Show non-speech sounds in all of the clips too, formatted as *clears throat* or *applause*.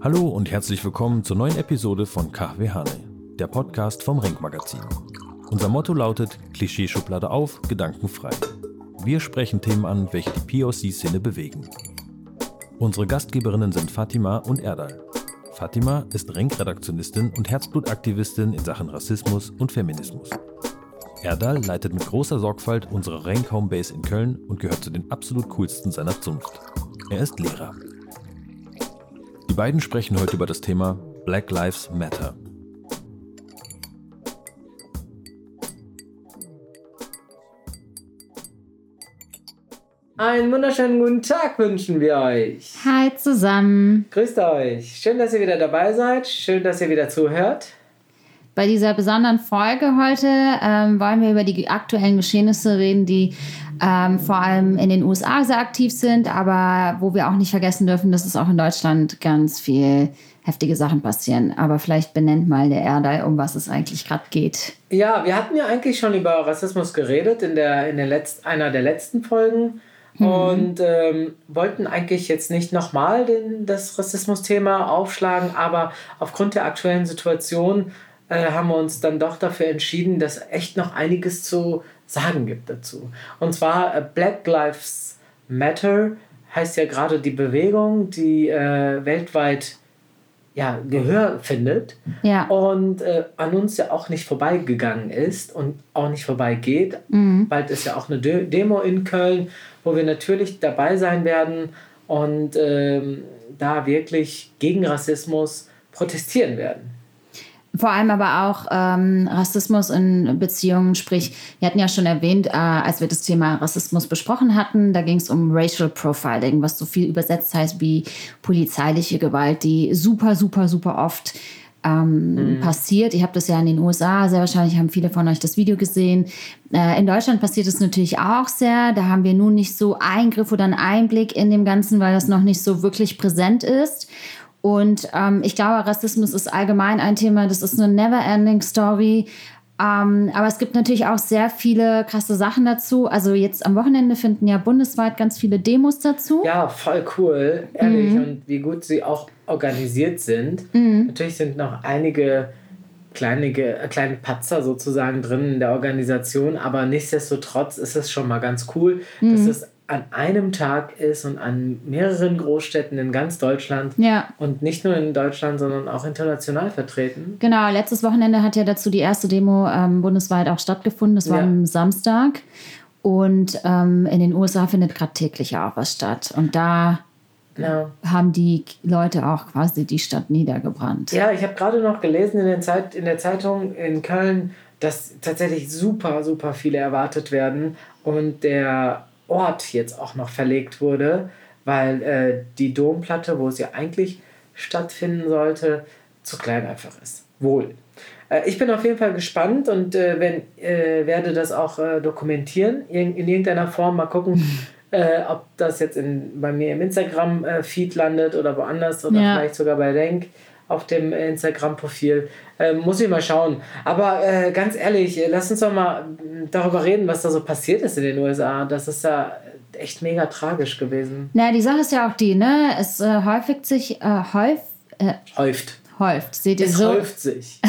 Hallo und herzlich willkommen zur neuen Episode von KW Hane, der Podcast vom Renk Magazin. Unser Motto lautet Klischeeschublade auf, Gedanken frei. Wir sprechen Themen an, welche die POC-Szene bewegen. Unsere Gastgeberinnen sind Fatima und Erdal. Fatima ist Renk-Redaktionistin und Herzblutaktivistin in Sachen Rassismus und Feminismus. Erdal leitet mit großer Sorgfalt unsere Renk Homebase in Köln und gehört zu den absolut coolsten seiner Zunft. Er ist Lehrer. Die beiden sprechen heute über das Thema Black Lives Matter. Einen wunderschönen guten Tag wünschen wir euch. Hi zusammen. Grüßt euch. Schön, dass ihr wieder dabei seid. Schön, dass ihr wieder zuhört. Bei dieser besonderen Folge heute ähm, wollen wir über die aktuellen Geschehnisse reden, die ähm, vor allem in den USA sehr aktiv sind, aber wo wir auch nicht vergessen dürfen, dass es auch in Deutschland ganz viel heftige Sachen passieren. Aber vielleicht benennt mal der Erdal, um was es eigentlich gerade geht. Ja, wir hatten ja eigentlich schon über Rassismus geredet in, der, in der Letz-, einer der letzten Folgen. Mhm. Und ähm, wollten eigentlich jetzt nicht nochmal das Rassismus-Thema aufschlagen, aber aufgrund der aktuellen Situation äh, haben wir uns dann doch dafür entschieden, dass echt noch einiges zu sagen gibt dazu. Und zwar äh, Black Lives Matter heißt ja gerade die Bewegung, die äh, weltweit ja, Gehör findet ja. und äh, an uns ja auch nicht vorbeigegangen ist und auch nicht vorbeigeht. Mhm. Bald ist ja auch eine De Demo in Köln, wo wir natürlich dabei sein werden und ähm, da wirklich gegen Rassismus protestieren werden. Vor allem aber auch ähm, Rassismus in Beziehungen, sprich, wir hatten ja schon erwähnt, äh, als wir das Thema Rassismus besprochen hatten, da ging es um Racial Profiling, was so viel übersetzt heißt wie polizeiliche Gewalt, die super, super, super oft ähm, mhm. passiert. Ich habe das ja in den USA, sehr wahrscheinlich haben viele von euch das Video gesehen. Äh, in Deutschland passiert es natürlich auch sehr. Da haben wir nun nicht so Eingriff oder einen Einblick in dem Ganzen, weil das noch nicht so wirklich präsent ist. Und ähm, ich glaube, Rassismus ist allgemein ein Thema, das ist eine never-ending Story. Ähm, aber es gibt natürlich auch sehr viele krasse Sachen dazu. Also jetzt am Wochenende finden ja bundesweit ganz viele Demos dazu. Ja, voll cool, ehrlich. Mhm. Und wie gut sie auch organisiert sind. Mhm. Natürlich sind noch einige kleine, äh, kleine Patzer sozusagen drin in der Organisation, aber nichtsdestotrotz ist es schon mal ganz cool, mhm. dass es an einem Tag ist und an mehreren Großstädten in ganz Deutschland ja. und nicht nur in Deutschland, sondern auch international vertreten. Genau, letztes Wochenende hat ja dazu die erste Demo ähm, bundesweit auch stattgefunden. Das war ja. am Samstag. Und ähm, in den USA findet gerade täglich auch was statt. Und da ja. haben die Leute auch quasi die Stadt niedergebrannt. Ja, ich habe gerade noch gelesen in der, Zeit, in der Zeitung in Köln, dass tatsächlich super, super viele erwartet werden. Und der Ort jetzt auch noch verlegt wurde, weil äh, die Domplatte, wo es ja eigentlich stattfinden sollte, zu klein einfach ist. Wohl. Äh, ich bin auf jeden Fall gespannt und äh, wenn, äh, werde das auch äh, dokumentieren in, in, irgendeiner Form. Mal gucken, *laughs* äh, ob das jetzt in, bei mir im Instagram-Feed landet oder woanders oder ja. vielleicht sogar bei Lenk auf dem Instagram-Profil. Ähm, muss ich mal schauen. Aber äh, ganz ehrlich, lass uns doch mal darüber reden, was da so passiert ist in den USA. Das ist ja echt mega tragisch gewesen. Na, die Sache ist ja auch die, ne? Es äh, häufigt sich, äh, häuf, äh, häuft. Häuft. Seht ihr es so? häuft sich.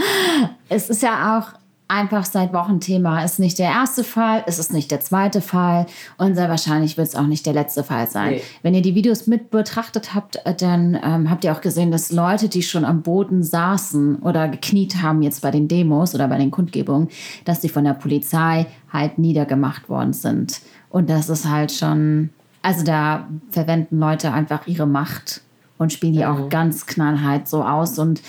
*laughs* es ist ja auch einfach seit Wochen Thema. Ist nicht der erste Fall, ist es nicht der zweite Fall und sehr wahrscheinlich wird es auch nicht der letzte Fall sein. Nee. Wenn ihr die Videos mit betrachtet habt, äh, dann ähm, habt ihr auch gesehen, dass Leute, die schon am Boden saßen oder gekniet haben jetzt bei den Demos oder bei den Kundgebungen, dass sie von der Polizei halt niedergemacht worden sind. Und das ist halt schon, also da verwenden Leute einfach ihre Macht und spielen die mhm. auch ganz knallhart so aus und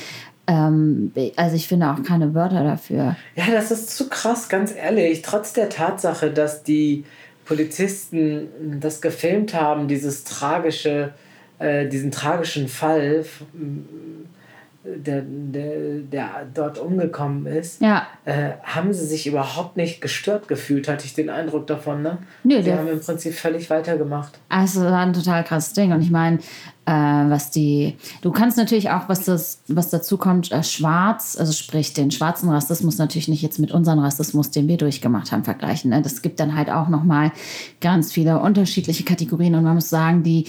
ähm, also ich finde auch keine Wörter dafür. Ja, das ist zu krass, ganz ehrlich. Trotz der Tatsache, dass die Polizisten das gefilmt haben, dieses tragische, äh, diesen tragischen Fall, der, der, der dort umgekommen ist, Ja. äh, haben sie sich überhaupt nicht gestört gefühlt, hatte ich den Eindruck davon. Ne? Nö, die haben im Prinzip völlig weitergemacht. Also war ein total krasses Ding. Und ich meine, äh, was die, du kannst natürlich auch, was das, was dazu kommt, äh, schwarz, also sprich den schwarzen Rassismus natürlich nicht jetzt mit unserem Rassismus, den wir durchgemacht haben, vergleichen. Ne? Das gibt dann halt auch nochmal ganz viele unterschiedliche Kategorien. Und man muss sagen, die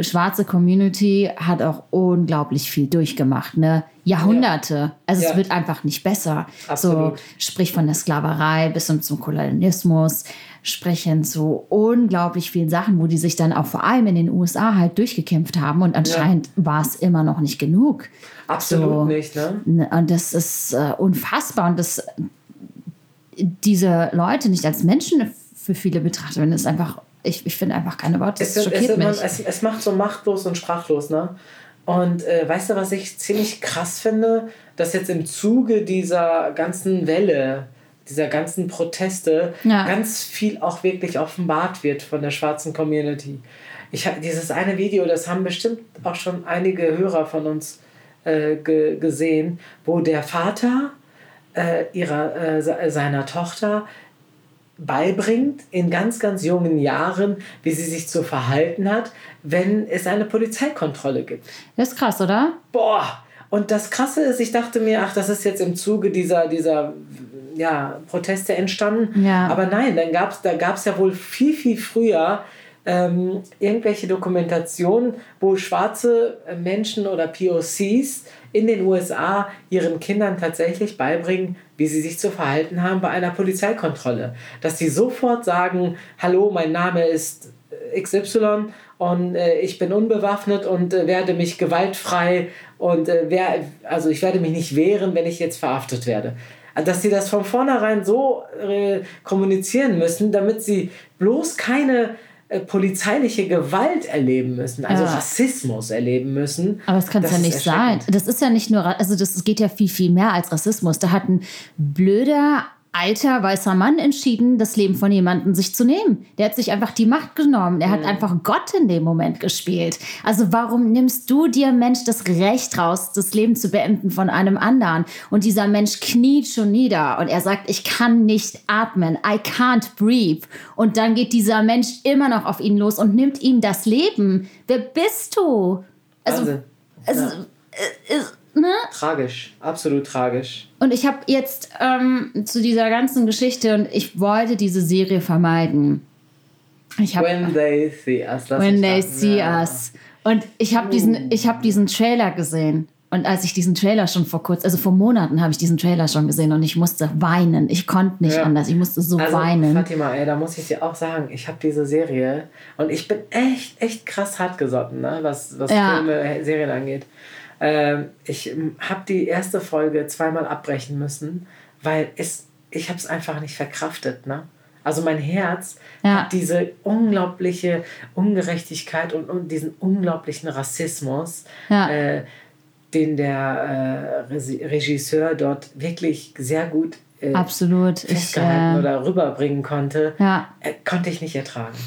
schwarze Community hat auch unglaublich viel durchgemacht, ne? Jahrhunderte. Also es Ja. wird einfach nicht besser. Absolut. So, sprich von der Sklaverei bis hin zum Kolonialismus, sprechen zu unglaublich vielen Sachen, wo die sich dann auch vor allem in den USA halt durchgekämpft haben und anscheinend war es immer noch nicht genug. Absolut So. nicht, ne? Ne, Und das ist äh, unfassbar und das diese Leute nicht als Menschen für viele betrachtet werden, ist einfach, ich, ich finde einfach keine Worte. Es, es, mich. man, es, es macht so machtlos und sprachlos, ne? Und äh, weißt du, was ich ziemlich krass finde? Dass jetzt im Zuge dieser ganzen Welle, dieser ganzen Proteste, Ja. ganz viel auch wirklich offenbart wird von der schwarzen Community. Ich hab, dieses eine Video, das haben bestimmt auch schon einige Hörer von uns äh, ge gesehen, wo der Vater äh, ihrer, äh, se- seiner Tochter beibringt in ganz, ganz jungen Jahren, wie sie sich zu verhalten hat, wenn es eine Polizeikontrolle gibt. das ist krass, oder? Boah! Und das Krasse ist, ich dachte mir, ach, das ist jetzt im Zuge dieser, dieser ja, Proteste entstanden. Ja. Aber nein, dann gab's, da gab es ja wohl viel, viel früher ähm, irgendwelche Dokumentationen, wo schwarze äh, Menschen oder POCs in den USA ihren Kindern tatsächlich beibringen, wie sie sich zu verhalten haben bei einer Polizeikontrolle. Dass sie sofort sagen, hallo, mein Name ist äh, XY und äh, ich bin unbewaffnet und äh, werde mich gewaltfrei und äh, wer, also ich werde mich nicht wehren, wenn ich jetzt verhaftet werde. Also, Dass sie das von vornherein so äh, kommunizieren müssen, damit sie bloß keine äh, polizeiliche Gewalt erleben müssen, also Ja. Rassismus erleben müssen. Aber das kann es ja nicht sein. Das ist ja nicht nur, also das geht ja viel, viel mehr als Rassismus. Da hat ein blöder, alter, weißer Mann entschieden, das Leben von jemandem sich zu nehmen. Der hat sich einfach die Macht genommen. Der hat einfach Gott in dem Moment gespielt. Also warum nimmst du dir, Mensch, das Recht raus, das Leben zu beenden von einem anderen? Und dieser Mensch kniet schon nieder und er sagt, ich kann nicht atmen. I can't breathe. Und dann geht dieser Mensch immer noch auf ihn los und nimmt ihm das Leben. Wer bist du? Also, Wahnsinn. also, Ja. äh, ist, ne? Tragisch, absolut tragisch. Und ich habe jetzt ähm, zu dieser ganzen Geschichte und ich wollte diese Serie vermeiden. Ich habe When they see us. When They raten. See Ja. Us. Und ich habe diesen, ich habe diesen Trailer gesehen. Und als ich diesen Trailer schon vor kurz, also vor Monaten habe ich diesen Trailer schon gesehen und ich musste weinen. Ich konnte nicht Ja. anders. Ich musste so Also, weinen. Fatima, ey, da muss ich dir auch sagen, ich habe diese Serie und ich bin echt, echt krass hartgesotten, ne, was, was Ja. Filme, Serien angeht. Ähm, ich habe die erste Folge zweimal abbrechen müssen, weil es, ich habe es einfach nicht verkraftet. Ne? Also mein Herz Ja. hat diese unglaubliche Ungerechtigkeit und, und diesen unglaublichen Rassismus, Ja. äh, den der äh, Regisseur dort wirklich sehr gut äh, Absolut. Ich, festgehalten äh, oder rüberbringen konnte, ja, äh, konnte ich nicht ertragen.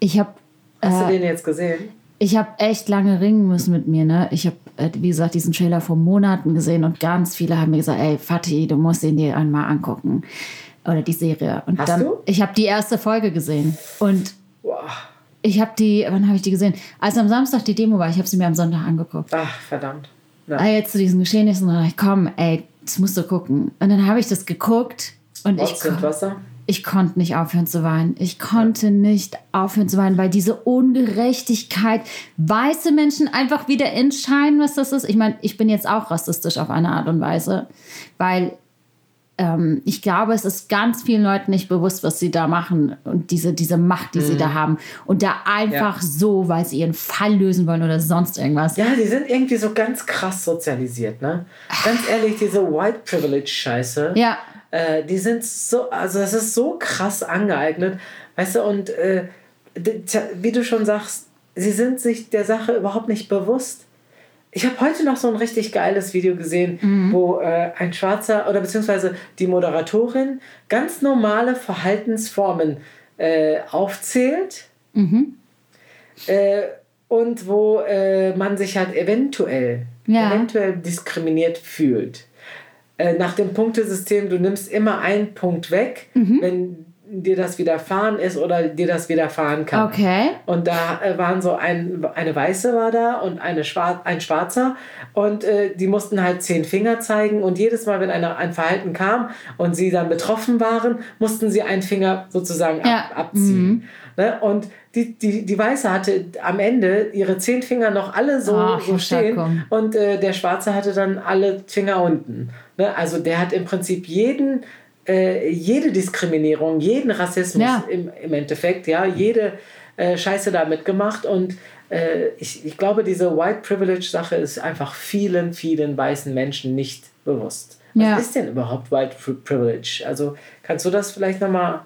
ich habe Hast du Äh, den jetzt gesehen? Ich habe echt lange ringen müssen mit mir. Ne? Ich habe, äh, wie gesagt, diesen Trailer vor Monaten gesehen und ganz viele haben mir gesagt, ey, Fatih, du musst ihn dir einmal angucken. Oder die Serie. Und Hast dann, du? ich habe die erste Folge gesehen. Und Boah. ich habe die, wann habe ich die gesehen? Als am Samstag die Demo war, ich habe sie mir am Sonntag angeguckt. Ach, verdammt. Ja. Ah, jetzt zu diesen Geschehnissen, und ich komm, ey, das musst du gucken. Und dann habe ich das geguckt und ich, Rotz und kon- Wasser? Ich konnte nicht aufhören zu weinen. Ich konnte nicht aufhören zu weinen, weil diese Ungerechtigkeit, weiße Menschen einfach wieder entscheiden, was das ist. Ich meine, ich bin jetzt auch rassistisch auf eine Art und Weise, weil ähm, ich glaube, es ist ganz vielen Leuten nicht bewusst, was sie da machen und diese, diese Macht, die sie da haben. Und da einfach so, weil sie ihren Fall lösen wollen oder sonst irgendwas. Ja, die sind irgendwie so ganz krass sozialisiert, ne? Ganz ehrlich, diese White Privilege Scheiße. Ja, Äh, die sind so, also es ist so krass angeeignet, weißt du, und äh, wie du schon sagst, sie sind sich der Sache überhaupt nicht bewusst. Ich habe heute noch so ein richtig geiles Video gesehen, wo äh, ein Schwarzer oder beziehungsweise die Moderatorin ganz normale Verhaltensformen äh, aufzählt äh, und wo äh, man sich halt eventuell Ja. eventuell diskriminiert fühlt. Äh, nach dem Punktesystem, du nimmst immer einen Punkt weg, Mhm. wenn dir das widerfahren ist oder dir das widerfahren kann. Okay. Und da äh, waren so ein, eine Weiße war da und eine Schwar ein Schwarzer und äh, die mussten halt zehn Finger zeigen und jedes Mal, wenn eine, ein Verhalten kam und sie dann betroffen waren, mussten sie einen Finger sozusagen ab, Ja. abziehen. Ne? Und die, die, die Weiße hatte am Ende ihre zehn Finger noch alle so, Ach, so stehen und äh, der Schwarze hatte dann alle Finger unten. Ne? Also der hat im Prinzip jeden, äh, jede Diskriminierung, jeden Rassismus Ja. im, im Endeffekt, ja, jede äh, Scheiße da mitgemacht und äh, ich, ich glaube, diese White Privilege Sache ist einfach vielen, vielen weißen Menschen nicht bewusst. Was Ja. ist denn überhaupt White Pri- Privilege? Also kannst du das vielleicht nochmal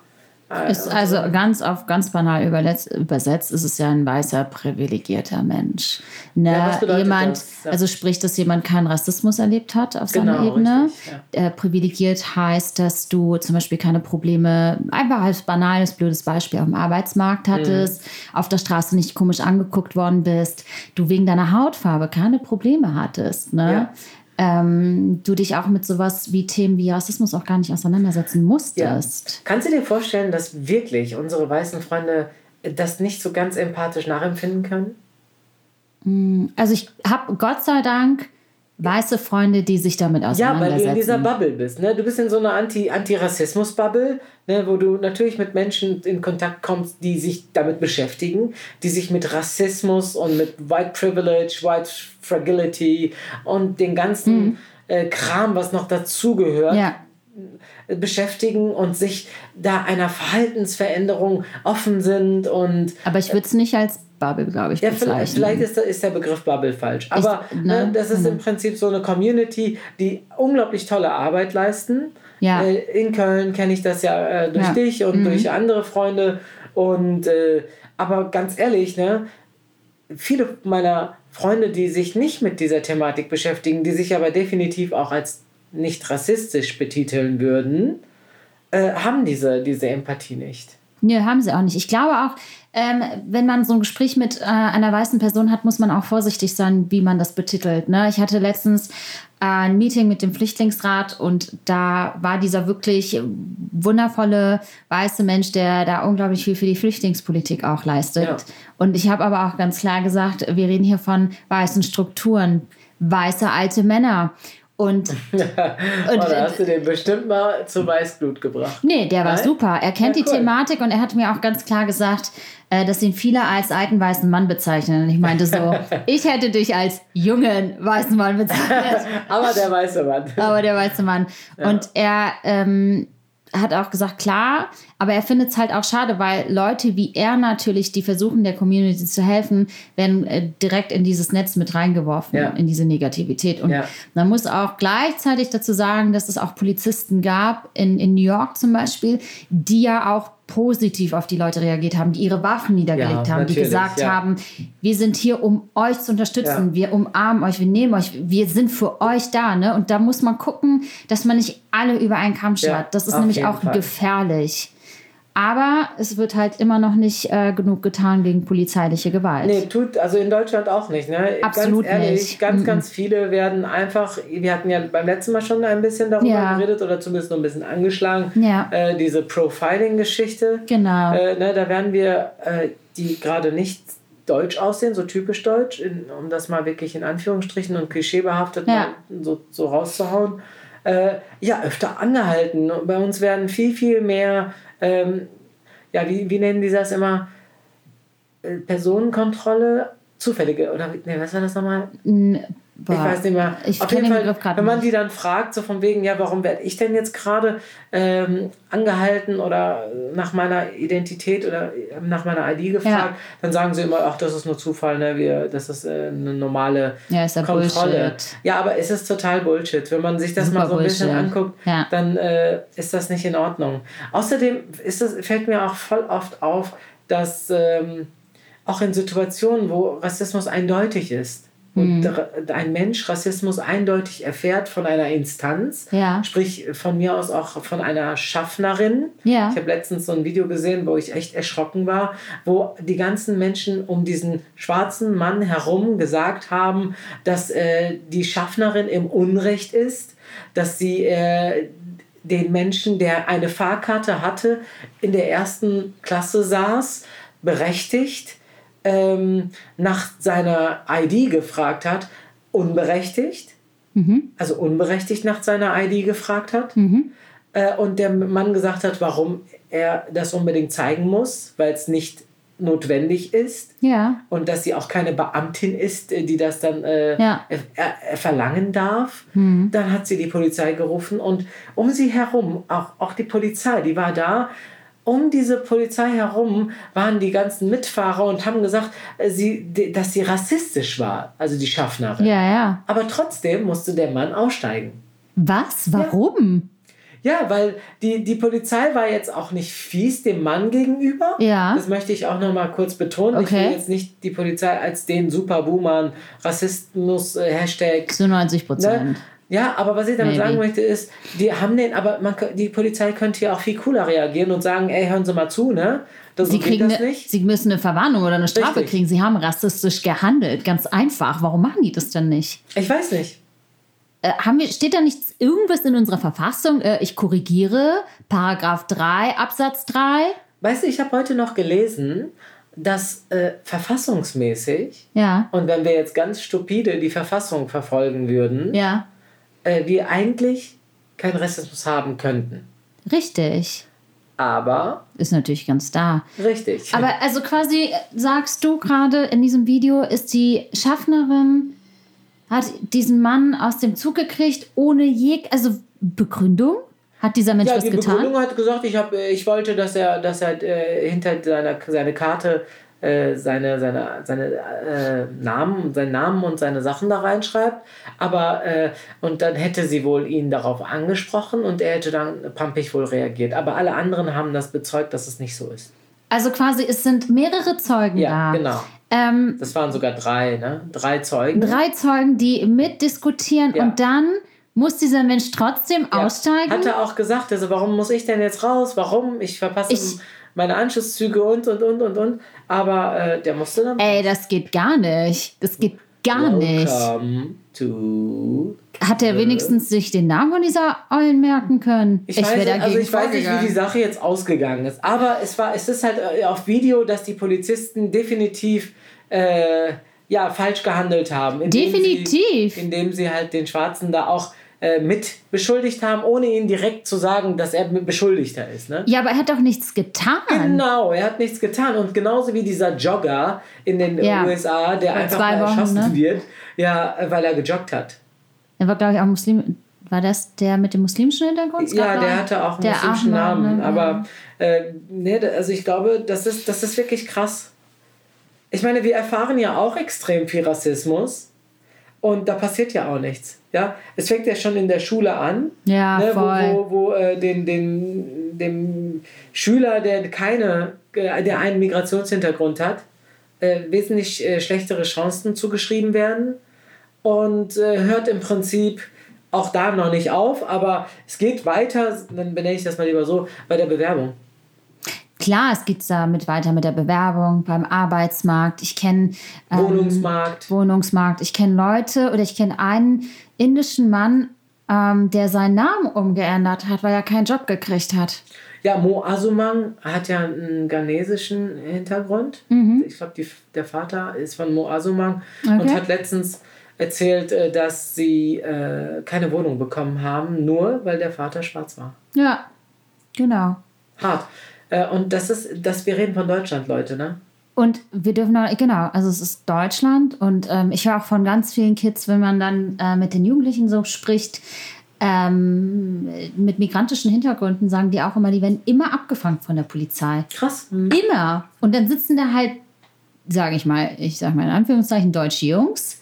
Ist also ganz auf ganz banal übersetzt ist es ja ein weißer privilegierter Mensch. Ne? Ja, jemand, das? Ja. also sprich, dass jemand keinen Rassismus erlebt hat auf seiner Genau, Ebene. richtig, ja. äh, privilegiert heißt, dass du zum Beispiel keine Probleme, einfach als banales, blödes Beispiel auf dem Arbeitsmarkt Mhm. hattest, auf der Straße nicht komisch angeguckt worden bist, du wegen deiner Hautfarbe keine Probleme hattest. Ne? Ja. Ähm, du dich auch mit sowas wie Themen wie Rassismus auch gar nicht auseinandersetzen musstest. Kannst du dir vorstellen, dass wirklich unsere weißen Freunde das nicht so ganz empathisch nachempfinden können? Also ich habe Gott sei Dank weiße Freunde, die sich damit Ja, weil auseinandersetzen. du in dieser Bubble bist. Ne? Du bist in so einer Anti- Anti-Rassismus-Bubble, ne? wo du natürlich mit Menschen in Kontakt kommst, die sich damit beschäftigen, die sich mit Rassismus und mit White Privilege, White Fragility und den ganzen äh, Kram, was noch dazugehört, ja. Beschäftigen und sich da einer Verhaltensveränderung offen sind und Aber ich würde es nicht als Bubble, glaube ich, ja, bezeichnen. vielleicht, vielleicht ist, der- ist der Begriff Bubble falsch. Aber ne, ne, das ist genau. im Prinzip so eine Community, die unglaublich tolle Arbeit leisten. Ja. Äh, in Köln kenne ich das ja äh, durch Ja. Mhm. dich und durch andere Freunde. Und äh, aber ganz ehrlich, ne, viele meiner Freunde, die sich nicht mit dieser Thematik beschäftigen, die sich aber definitiv auch als nicht rassistisch betiteln würden, äh, haben diese, diese Empathie nicht. Nö, haben sie auch nicht. Ich glaube auch, ähm, wenn man so ein Gespräch mit äh, einer weißen Person hat, muss man auch vorsichtig sein, wie man das betitelt. Ne? Ich hatte letztens äh, ein Meeting mit dem Flüchtlingsrat und da war dieser wirklich wundervolle weiße Mensch, der da unglaublich viel für die Flüchtlingspolitik auch leistet. Ja. Und ich habe aber auch ganz klar gesagt, wir reden hier von weißen Strukturen, weiße alte Männer. Und, *laughs* und da hast du den bestimmt mal zu Weißblut gebracht. Nee, der war Nein? super. Er kennt Ja, die cool. Thematik und er hat mir auch ganz klar gesagt, äh, dass ihn viele als alten weißen Mann bezeichnen. Und ich meinte so, *laughs* ich hätte dich als jungen weißen Mann bezeichnet, *laughs* Aber der weiße Mann. aber der weiße Mann. Und er ähm, hat auch gesagt, klar, aber er findet es halt auch schade, weil Leute wie er natürlich, die versuchen, der Community zu helfen, werden äh, direkt in dieses Netz mit reingeworfen, Ja. in diese Negativität. Und Ja. man muss auch gleichzeitig dazu sagen, dass es auch Polizisten gab, in, in New York zum Beispiel, die ja auch positiv auf die Leute reagiert haben, die ihre Waffen niedergelegt Ja, haben, die gesagt ja. haben, wir sind hier, um euch zu unterstützen, Ja. wir umarmen euch, wir nehmen euch, wir sind für euch da. Ne? Und da muss man gucken, dass man nicht alle über einen Kamm schert. Das ist nämlich auch Fall. gefährlich. Aber es wird halt immer noch nicht äh, genug getan gegen polizeiliche Gewalt. Nee, tut, also in Deutschland auch nicht. Ne? Absolut ganz ehrlich, nicht. Ganz, Mhm. ganz viele werden einfach, wir hatten ja beim letzten Mal schon ein bisschen darüber Ja. geredet oder zumindest nur ein bisschen angeschlagen, Ja. äh, diese Profiling-Geschichte. Genau. Äh, ne, da werden wir, äh, die gerade nicht deutsch aussehen, so typisch deutsch, in, um das mal wirklich in Anführungsstrichen und klischeebehaftet Ja. so, so rauszuhauen, äh, ja, öfter angehalten. Bei uns werden viel, viel mehr, ähm, ja, wie, wie nennen die das immer? Äh, Personenkontrolle, zufällige, oder nee, was war das nochmal? N- Ich boah. weiß nicht mehr. Ich Auf jeden den Fall, wenn man die dann fragt, so von wegen, ja, warum werde ich denn jetzt gerade ähm, angehalten oder nach meiner Identität oder äh, nach meiner ID gefragt, dann sagen sie immer, ach, das ist nur Zufall, ne? Wir, das ist äh, eine normale Ja, ist ja Kontrolle. Bullshit. Ja, aber es ist total Bullshit. Wenn man sich das Super mal so ein bisschen Bullshit. anguckt, Ja. dann äh, ist das nicht in Ordnung. Außerdem ist das, fällt mir auch voll oft auf, dass ähm, auch in Situationen, wo Rassismus eindeutig ist, und r- ein Mensch Rassismus eindeutig erfährt von einer Instanz, Ja. sprich von mir aus auch von einer Schaffnerin. Ja. Ich habe letztens so ein Video gesehen, wo ich echt erschrocken war, wo die ganzen Menschen um diesen schwarzen Mann herum gesagt haben, dass äh, die Schaffnerin im Unrecht ist, dass sie äh, den Menschen, der eine Fahrkarte hatte, in der ersten Klasse saß, berechtigt, ähm, nach seiner ID gefragt hat, unberechtigt, also unberechtigt nach seiner ID gefragt hat. Äh, und der Mann gesagt hat, warum er das unbedingt zeigen muss, weil es nicht notwendig ist Ja. und dass sie auch keine Beamtin ist, äh, die das dann äh, Ja. äh, äh, verlangen darf. Dann hat sie die Polizei gerufen und um sie herum, auch, auch die Polizei, die war da. Um diese Polizei herum waren die ganzen Mitfahrer und haben gesagt, äh, sie, dass sie rassistisch war, also die Schaffnerin. Ja, ja. Aber trotzdem musste der Mann aussteigen. Was? Warum? Ja, weil die, die Polizei war jetzt auch nicht fies dem Mann gegenüber. Ja. Das möchte ich auch noch mal kurz betonen. Ich Okay. will jetzt nicht die Polizei als den Superboomer, Rassismus, äh, Hashtag. Zu 90 Prozent. Ne? Ja, aber was ich damit Maybe. sagen möchte ist, die haben den, aber man, die Polizei könnte ja auch viel cooler reagieren und sagen, ey, hören Sie mal zu, ne? Das, Sie, kriegen das eine, nicht. sie müssen eine Verwarnung oder eine Strafe Richtig. kriegen. Sie haben rassistisch gehandelt. Ganz einfach. Warum machen die das denn nicht? Ich weiß nicht. Äh, haben wir, steht da nichts, irgendwas in unserer Verfassung? Äh, ich korrigiere. Paragraph 3, Absatz 3. Weißt du, ich habe heute noch gelesen, dass äh, verfassungsmäßig, Ja. und wenn wir jetzt ganz stupide die Verfassung verfolgen würden, Ja. Äh, wir eigentlich keinen Rassismus haben könnten. Richtig. Aber, Ist natürlich ganz da. richtig. Aber also quasi äh, sagst du gerade in diesem Video, ist die Schaffnerin, hat diesen Mann aus dem Zug gekriegt ohne jeg, also Begründung? Hat dieser Mensch ja, was die getan? Begründung hat gesagt, ich, hab, äh, ich wollte, dass er, dass er äh, hinter seiner seine Karte äh, seine, seine, seine äh, Namen, seinen Namen und seine Sachen da reinschreibt. Aber, äh, und dann hätte sie wohl ihn darauf angesprochen und er hätte dann pampig wohl reagiert. Aber alle anderen haben das bezeugt, dass es nicht so ist. Also quasi, es sind mehrere Zeugen Ja, da. genau. Ähm, Das waren sogar drei, ne? Drei Zeugen. drei Zeugen, die mitdiskutieren Ja. und dann muss dieser Mensch trotzdem Ja. aussteigen. Hat er auch gesagt, also warum muss ich denn jetzt raus? Warum? Ich verpasse Ich- meine Anschlusszüge und und und und und. Aber äh, der musste dann. Ey, das geht gar nicht. Das geht gar nicht. Welcome to. Hat er wenigstens sich den Namen von dieser Eulen merken können? Ich, weiß, wär nicht- also ich weiß nicht, wie die Sache jetzt ausgegangen ist. Aber es war, es ist halt äh, auf Video, dass die Polizisten definitiv äh, ja, falsch gehandelt haben. indem Definitiv. Sie, indem sie halt den Schwarzen da auch äh, mit beschuldigt haben, ohne ihn direkt zu sagen, dass er Beschuldigter ist. Ne? Ja, aber er hat doch nichts getan. Genau, er hat nichts getan. Und genauso wie dieser Jogger in den Ja. USA, der Vor einfach mal Wochen, erschossen ne? wird, ja, weil er gejoggt hat. Er war, glaube ich, auch Muslim. War das der mit dem muslimischen Hintergrund? Ja, der hatte auch einen der muslimischen Ahmad, Namen. ne? Aber äh, nee, also ich glaube, das ist, das ist wirklich krass. Ich meine, wir erfahren ja auch extrem viel Rassismus und da passiert ja auch nichts. Ja? Es fängt ja schon in der Schule an, Ja, ne, voll. wo, wo, wo äh, den, den, dem Schüler, der keine, äh, der einen Migrationshintergrund hat, äh, wesentlich äh, schlechtere Chancen zugeschrieben werden und äh, hört im Prinzip auch da noch nicht auf, aber es geht weiter, dann benenne ich das mal lieber so, bei der Bewerbung. Klar, es geht damit weiter mit der Bewerbung beim Arbeitsmarkt. Ich kenne ähm, Wohnungsmarkt. Wohnungsmarkt. Ich kenne Leute oder ich kenne einen indischen Mann, ähm, der seinen Namen umgeändert hat, weil er keinen Job gekriegt hat. Ja, Mo Asumang hat ja einen ghanesischen Hintergrund. Ich glaube, der Vater ist von Mo Asumang und Okay. hat letztens erzählt, äh, dass sie äh, keine Wohnung bekommen haben, nur weil der Vater schwarz war. Ja, genau. Hart. Äh, Und das ist, das, wir reden von Deutschland, Leute, ne? Und wir dürfen auch, genau, also es ist Deutschland und ähm, ich höre auch von ganz vielen Kids, wenn man dann äh, mit den Jugendlichen so spricht, ähm, mit migrantischen Hintergründen, sagen die auch immer, die werden immer abgefangen von der Polizei. Krass. Immer. Und dann sitzen da halt, sage ich mal, ich sage mal in Anführungszeichen, deutsche Jungs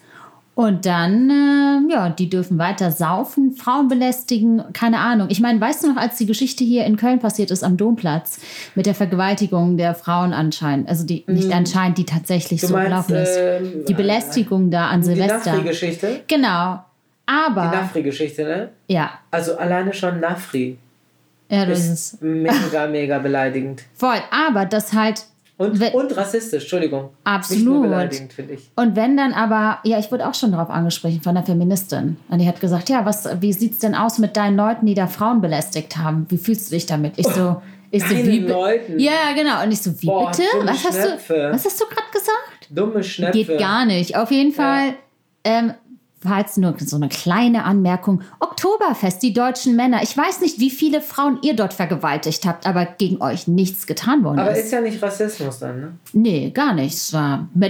Und dann, äh, ja, die dürfen weiter saufen, Frauen belästigen, keine Ahnung. Ich meine, weißt du noch, als die Geschichte hier in Köln passiert ist am Domplatz mit der Vergewaltigung der Frauen anscheinend, also die nicht anscheinend, die tatsächlich Mhm. Du so meinst, gelaufen ist. ähm, die Belästigung da an Die Silvester. Nafri-Geschichte. Genau. Die Aber, Nafri-Geschichte, ne? ja, Also alleine schon Nafri ja, das ist ist mega, mega beleidigend. voll. Aber das halt Und, Wenn- und rassistisch, Entschuldigung. Absolut. beleidigend, finde ich. Und wenn dann aber, ja, ich wurde auch schon darauf angesprochen von einer Feministin. Und die hat gesagt, ja, was, wie sieht's denn aus mit deinen Leuten, die da Frauen belästigt haben? Wie fühlst du dich damit? Ich so, *laughs* ich so, wie Leuten? Ja, genau. Und ich so, wie Boah, bitte? Was hast du, was hast du gerade gesagt? Dumme Schnäpfe. Geht gar nicht. Auf jeden Fall, ähm, war jetzt nur so eine kleine Anmerkung. Oktoberfest, die deutschen Männer. Ich weiß nicht, wie viele Frauen ihr dort vergewaltigt habt, aber gegen euch nichts getan worden Aber ist. ist ja nicht Rassismus dann, ne? Nee, gar nichts.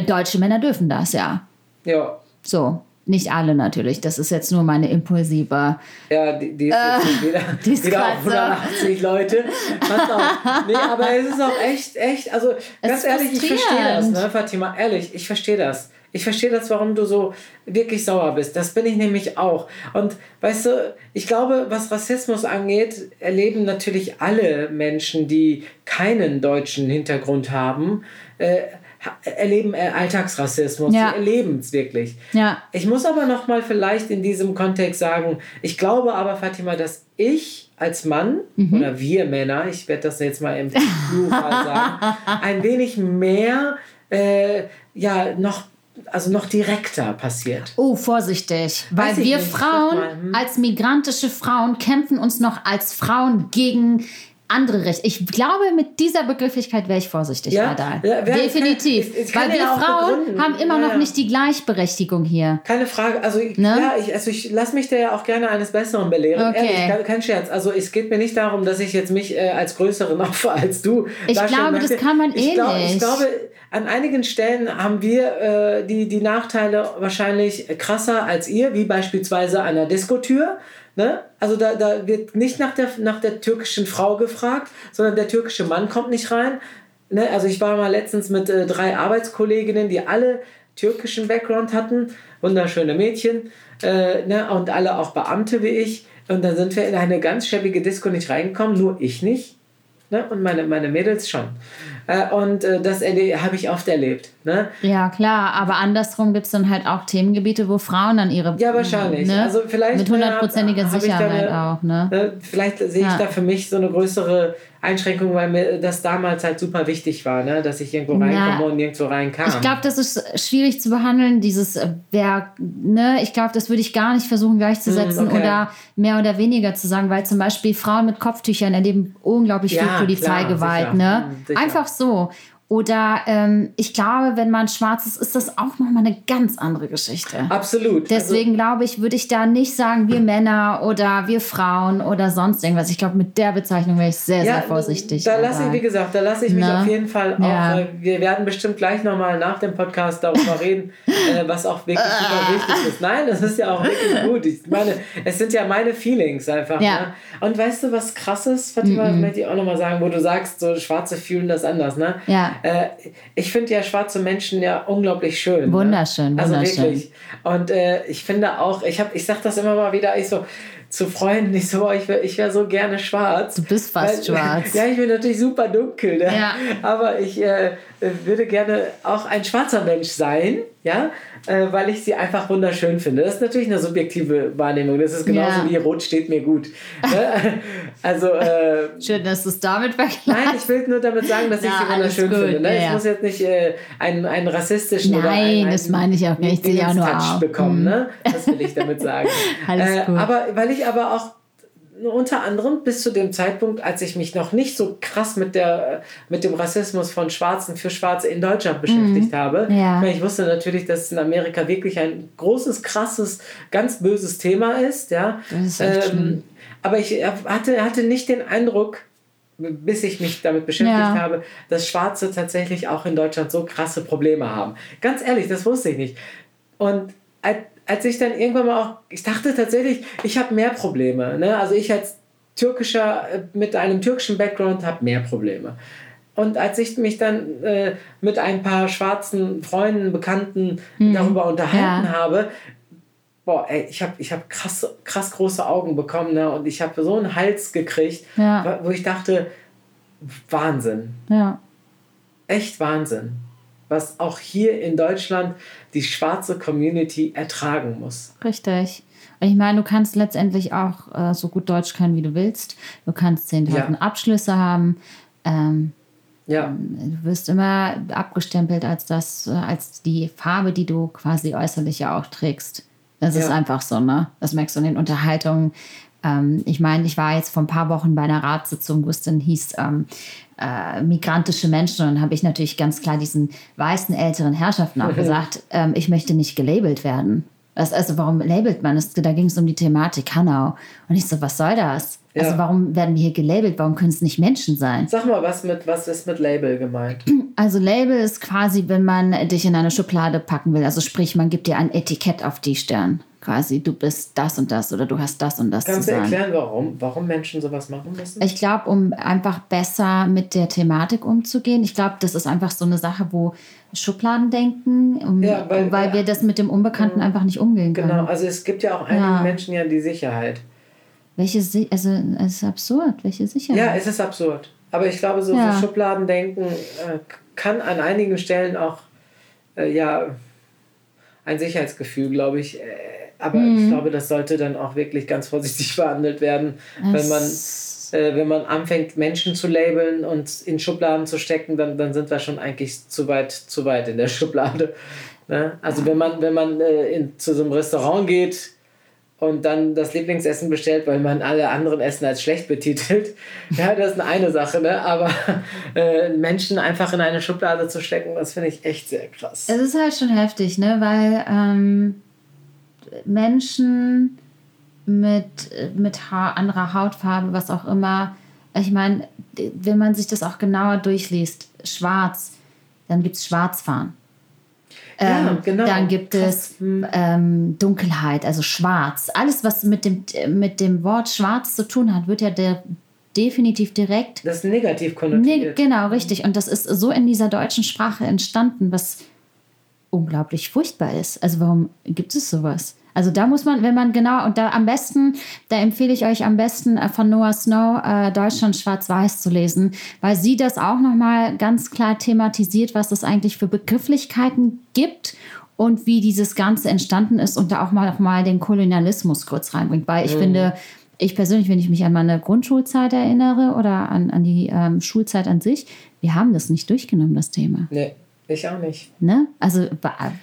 Deutsche Männer dürfen das, ja. Ja. So, nicht alle natürlich. Das ist jetzt nur meine impulsive. Ja, die, die ist jetzt nicht wieder, Äh, *laughs* die ist wieder auf 180 Leute. Pass auf. Nee, aber es ist auch echt, echt, also ganz ehrlich, ich verstehe das, ne, Fatima, ehrlich, ich verstehe das. Ich verstehe das, warum du so wirklich sauer bist. Das bin ich nämlich auch. Und weißt du, ich glaube, was Rassismus angeht, erleben natürlich alle Menschen, die keinen deutschen Hintergrund haben, äh, erleben äh, Alltagsrassismus. Ja. Sie erleben es wirklich. Ja. Ich muss aber noch mal vielleicht in diesem Kontext sagen, ich glaube aber, Fatima, dass ich als Mann Mhm. oder wir Männer, ich werde das jetzt mal im *laughs* Plural sagen, ein wenig mehr, äh, ja, noch, also noch direkter passiert. Oh, vorsichtig. Weil Weiß wir nicht, Frauen, hm. als migrantische Frauen, kämpfen uns noch als Frauen gegen andere Rechte. Ich glaube, mit dieser Begrifflichkeit wäre ich vorsichtig, Ja? Radal. Ja, Definitiv. ich- ich Weil kann wir ja Frauen begründen. haben immer noch nicht die Gleichberechtigung hier. Keine Frage, also ich, Ne? ja, ich, also ich lasse mich da ja auch gerne eines Besseren belehren. Okay. Ehrlich, kein, Scherz. Also es geht mir nicht darum, dass ich jetzt mich äh, als größeren *laughs* Opfer als du Ich glaube, das möchte. kann man ich eh glaub, nicht. Ich glaube, an einigen Stellen haben wir äh, die, die Nachteile wahrscheinlich krasser als ihr, wie beispielsweise an der Diskotür. Ne? Also da, da wird nicht nach der, nach der türkischen Frau gefragt, sondern der türkische Mann kommt nicht rein. Ne? Also ich war mal letztens mit äh, drei Arbeitskolleginnen, die alle türkischen Background hatten, wunderschöne Mädchen äh, ne? und alle auch Beamte wie ich. Und dann sind wir in eine ganz schäbige Disco nicht reingekommen, nur ich nicht. Ne? Und meine, meine Mädels schon. Äh, und äh, das habe ich oft erlebt. Ne? Ja, klar, aber andersrum gibt es dann halt auch Themengebiete, wo Frauen dann ihre. Ja, wahrscheinlich. Ne? Also vielleicht Mit hundertprozentiger Sicherheit eine- auch, ne? Ne, Vielleicht sehe ich Ja. da für mich so eine größere Einschränkung, weil mir das damals halt super wichtig war, ne? dass ich irgendwo reinkomme und nirgendwo reinkam. Ich glaube, das ist schwierig zu behandeln, dieses äh, Werk, ne? Ich glaube, das würde ich gar nicht versuchen gleichzusetzen Mm, okay. oder mehr oder weniger zu sagen, weil zum Beispiel Frauen mit Kopftüchern erleben unglaublich Ja, viel klar, Polizeigewalt, sicher. ne? Mm, sicher. Einfach so. Oder ähm, ich glaube, wenn man schwarz ist, ist das auch nochmal eine ganz andere Geschichte. Absolut. Deswegen glaube ich, würde ich da nicht sagen, wir Männer oder wir Frauen oder sonst irgendwas. Ich glaube, mit der Bezeichnung wäre ich sehr, sehr vorsichtig. Da lasse ich, wie gesagt, da lasse ich mich Ne? auf jeden Fall Ja. auch. Äh, wir werden bestimmt gleich nochmal nach dem Podcast darüber *laughs* reden, äh, was auch wirklich super wichtig ist. Nein, das ist ja auch wirklich gut. Ich meine, es sind ja meine Feelings einfach. Ja. Ne? Und weißt du, was krass ist, Fatima, möchte ich auch nochmal sagen, wo du sagst, so Schwarze fühlen das anders. Ne? Ja. Äh, ich finde ja schwarze Menschen ja unglaublich schön. Wunderschön, ne? Also wunderschön. wirklich. Und äh, ich finde auch, ich, hab, ich sag das immer mal wieder, ich so zu Freunden, ich so, ich wäre ich wär so gerne schwarz. Du bist fast Weil- schwarz. *laughs* Ja, ich bin natürlich super dunkel, ne? Ja. aber ich äh, würde gerne auch ein schwarzer Mensch sein, ja, äh, weil ich sie einfach wunderschön finde. Das ist natürlich eine subjektive Wahrnehmung. Das ist genauso Ja. wie Rot steht mir gut. ne? *laughs* Also äh, Schön, dass du es damit vergleichst. Nein, ich will nur damit sagen, dass ich Ja, sie wunderschön gut, finde. Ne? ja, Ich muss jetzt nicht äh, einen, einen rassistischen oder Nein, einen, einen das meine ich auch nicht. Ich sehe ja nur Touch bekommen. Mhm. Ne? Das will ich damit sagen. *laughs* Alles äh, gut. Aber weil ich aber auch unter anderem bis zu dem Zeitpunkt, als ich mich noch nicht so krass mit, der, mit dem Rassismus von Schwarzen für Schwarze in Deutschland beschäftigt habe. Mhm. Ja. Ich, wusste natürlich, dass es in Amerika wirklich ein großes, krasses, ganz böses Thema ist. Ja? Das ist echt schlimm. aber ich hatte, hatte nicht den Eindruck, bis ich mich damit beschäftigt Ja. habe, dass Schwarze tatsächlich auch in Deutschland so krasse Probleme haben. Ganz ehrlich, das wusste ich nicht. Und als, ich dann irgendwann mal auch, ich dachte tatsächlich, ich habe mehr Probleme. Ne? Also ich als türkischer, äh, mit einem türkischen Background habe mehr Probleme. Und als ich mich dann äh, mit ein paar schwarzen Freunden, Bekannten darüber unterhalten Mhm. Ja. habe, boah, ey, ich habe ich hab krass, krass große Augen bekommen ne? und ich habe so einen Hals gekriegt, Ja. wo ich dachte, Wahnsinn, Ja. echt Wahnsinn, was auch hier in Deutschland die schwarze Community ertragen muss. Richtig. Ich meine, du kannst letztendlich auch äh, so gut Deutsch können, wie du willst. Du kannst 10.000 Ja. Abschlüsse haben. Ähm, Ja, du wirst immer abgestempelt als das, äh, als die Farbe, die du quasi äußerlich ja auch trägst. Das ist Ja. einfach so, ne? Das merkst du in den Unterhaltungen. Ähm, ich meine, ich war jetzt vor ein paar Wochen bei einer Ratssitzung, wo es dann hieß, ähm, äh, migrantische Menschen. Und dann habe ich natürlich ganz klar diesen weißen älteren Herrschaften auch *laughs* gesagt, ähm, ich möchte nicht gelabelt werden. Das, also warum labelt man es? Da ging es um die Thematik Hanau. Und ich so, was soll das? Ja. Also warum werden wir hier gelabelt? Warum können es nicht Menschen sein? sag mal, was, mit, was ist mit Label gemeint? *clears throat* Also Label ist quasi, wenn man dich in eine Schublade packen will. Also sprich, man gibt dir ein Etikett auf die Stirn. Quasi, du bist das und das oder du hast das und das Kannst du erklären, warum, warum Menschen sowas machen müssen? Ich glaube, um einfach besser mit der Thematik umzugehen. Ich glaube, das ist einfach so eine Sache, wo Schubladen denken, um, Ja, weil- weil, wir das mit dem Unbekannten einfach nicht umgehen können. Genau, also es gibt ja auch einigen Ja. Menschen ja die Sicherheit. Welche, Si- also es ist absurd, welche Sicherheit. Ja, es ist absurd. Aber ich glaube, so, Ja. so Schubladendenken äh, kann an einigen Stellen auch äh, ja, ein Sicherheitsgefühl, glaube ich. Äh, aber Mhm. ich glaube, das sollte dann auch wirklich ganz vorsichtig *laughs* behandelt werden, wenn man, äh, wenn man anfängt, Menschen zu labeln und in Schubladen zu stecken, dann, dann sind wir schon eigentlich zu weit, zu weit in der *laughs* Schublade. Ne? Also wenn man, wenn man äh, in, zu so einem Restaurant geht und dann das Lieblingsessen bestellt, weil man alle anderen Essen als schlecht betitelt, *laughs* ja, das ist eine Sache, ne? aber äh, Menschen einfach in eine Schublade zu stecken, das finde ich echt sehr krass. Es ist halt schon heftig, ne? Weil ähm, Menschen mit, mit Haar, anderer Hautfarbe, was auch immer, ich meine, wenn man sich das auch genauer durchliest, schwarz, dann gibt es Schwarzfahren. Ja, Ähm, genau. Dann gibt Krass. es ähm, Dunkelheit, also schwarz. Alles, was mit dem, mit dem Wort schwarz zu tun hat, wird ja der, definitiv direkt Das ist negativ konnotiert. genau, richtig. Und das ist so in dieser deutschen Sprache entstanden, was unglaublich furchtbar ist. Also warum gibt es sowas? Also da muss man, wenn man genau, und da am besten, da empfehle ich euch am besten äh, von Noah Snow äh, Deutschland schwarz-weiß zu lesen, weil sie das auch nochmal ganz klar thematisiert, was es eigentlich für Begrifflichkeiten gibt und wie dieses Ganze entstanden ist und da auch mal, auch mal den Kolonialismus kurz reinbringt. Weil ich finde, ich persönlich, wenn ich mich an meine Grundschulzeit erinnere oder an, an die ähm, Schulzeit an sich, wir haben das nicht durchgenommen, das Thema. Nee, ich auch nicht. Ne? Also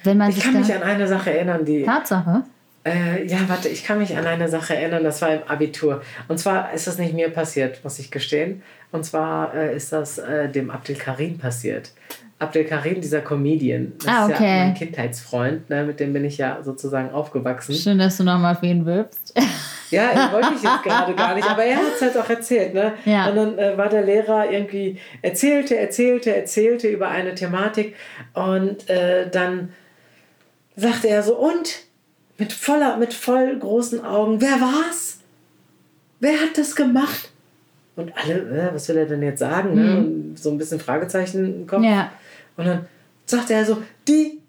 wenn man Ich sich kann mich an eine Sache erinnern, die. Tatsache. Äh, ja, warte, ich kann mich an eine Sache erinnern, das war im Abitur. Und zwar ist das nicht mir passiert, muss ich gestehen. Und zwar äh, ist das äh, dem Abdel Karim passiert. Abdel Karim, dieser Comedian, das Ah, ist okay. ja mein Kindheitsfreund, ne, mit dem bin ich ja sozusagen aufgewachsen. Schön, dass du nochmal auf ihn wirbst. Ja, ihn *laughs* wollte ich jetzt gerade gar nicht, aber er hat es halt auch erzählt. Ne? Ja. Und dann äh, war der Lehrer irgendwie, erzählte, erzählte, erzählte über eine Thematik und äh, dann sagte er so, und mit voller, mit voll großen Augen, wer war's? Wer hat das gemacht? Und alle, was will er denn jetzt sagen? Ne? Und so ein bisschen Fragezeichen im Kopf. Mhm. Ja. Und dann sagte er so, die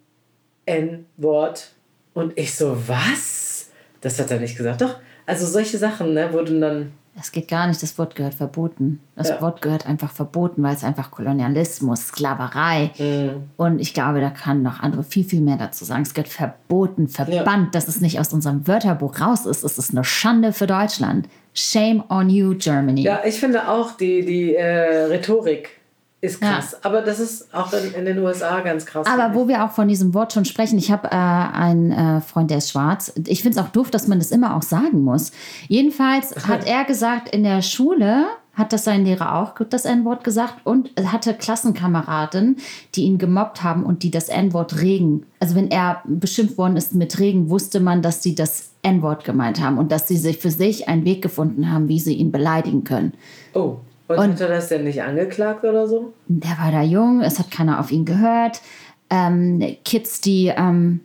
N-Wort. Und ich so, was? Das hat er nicht gesagt. Doch, also solche Sachen, ne, wurden dann. Das geht gar nicht, das Wort gehört verboten. Das Ja. Wort gehört einfach verboten, weil es einfach Kolonialismus, Sklaverei. Mhm. Und ich glaube, da kann noch andere viel, viel mehr dazu sagen. Es gehört verboten, verbannt, dass es nicht aus unserem Wörterbuch raus ist. Es ist eine Schande für Deutschland. Shame on you, Germany. Ja, ich finde auch, die, die äh, Rhetorik ist Ja. krass. Aber das ist auch in, in den USA ganz krass. Aber wo wir auch von diesem Wort schon sprechen, ich habe äh, einen äh, Freund, der ist schwarz. Ich finde es auch doof, dass man das immer auch sagen muss. Jedenfalls hat er gesagt, in der Schule hat das sein Lehrer auch das N-Wort gesagt und hatte Klassenkameraden, die ihn gemobbt haben und die das N-Wort Regen. Also wenn er beschimpft worden ist mit Regen, wusste man, dass sie das N-Wort gemeint haben und dass sie sich für sich einen Weg gefunden haben, wie sie ihn beleidigen können. Oh, und, Und- hat er das denn nicht angeklagt oder so? Der war da jung, es hat keiner auf ihn gehört. Ähm, Kids, die, ähm,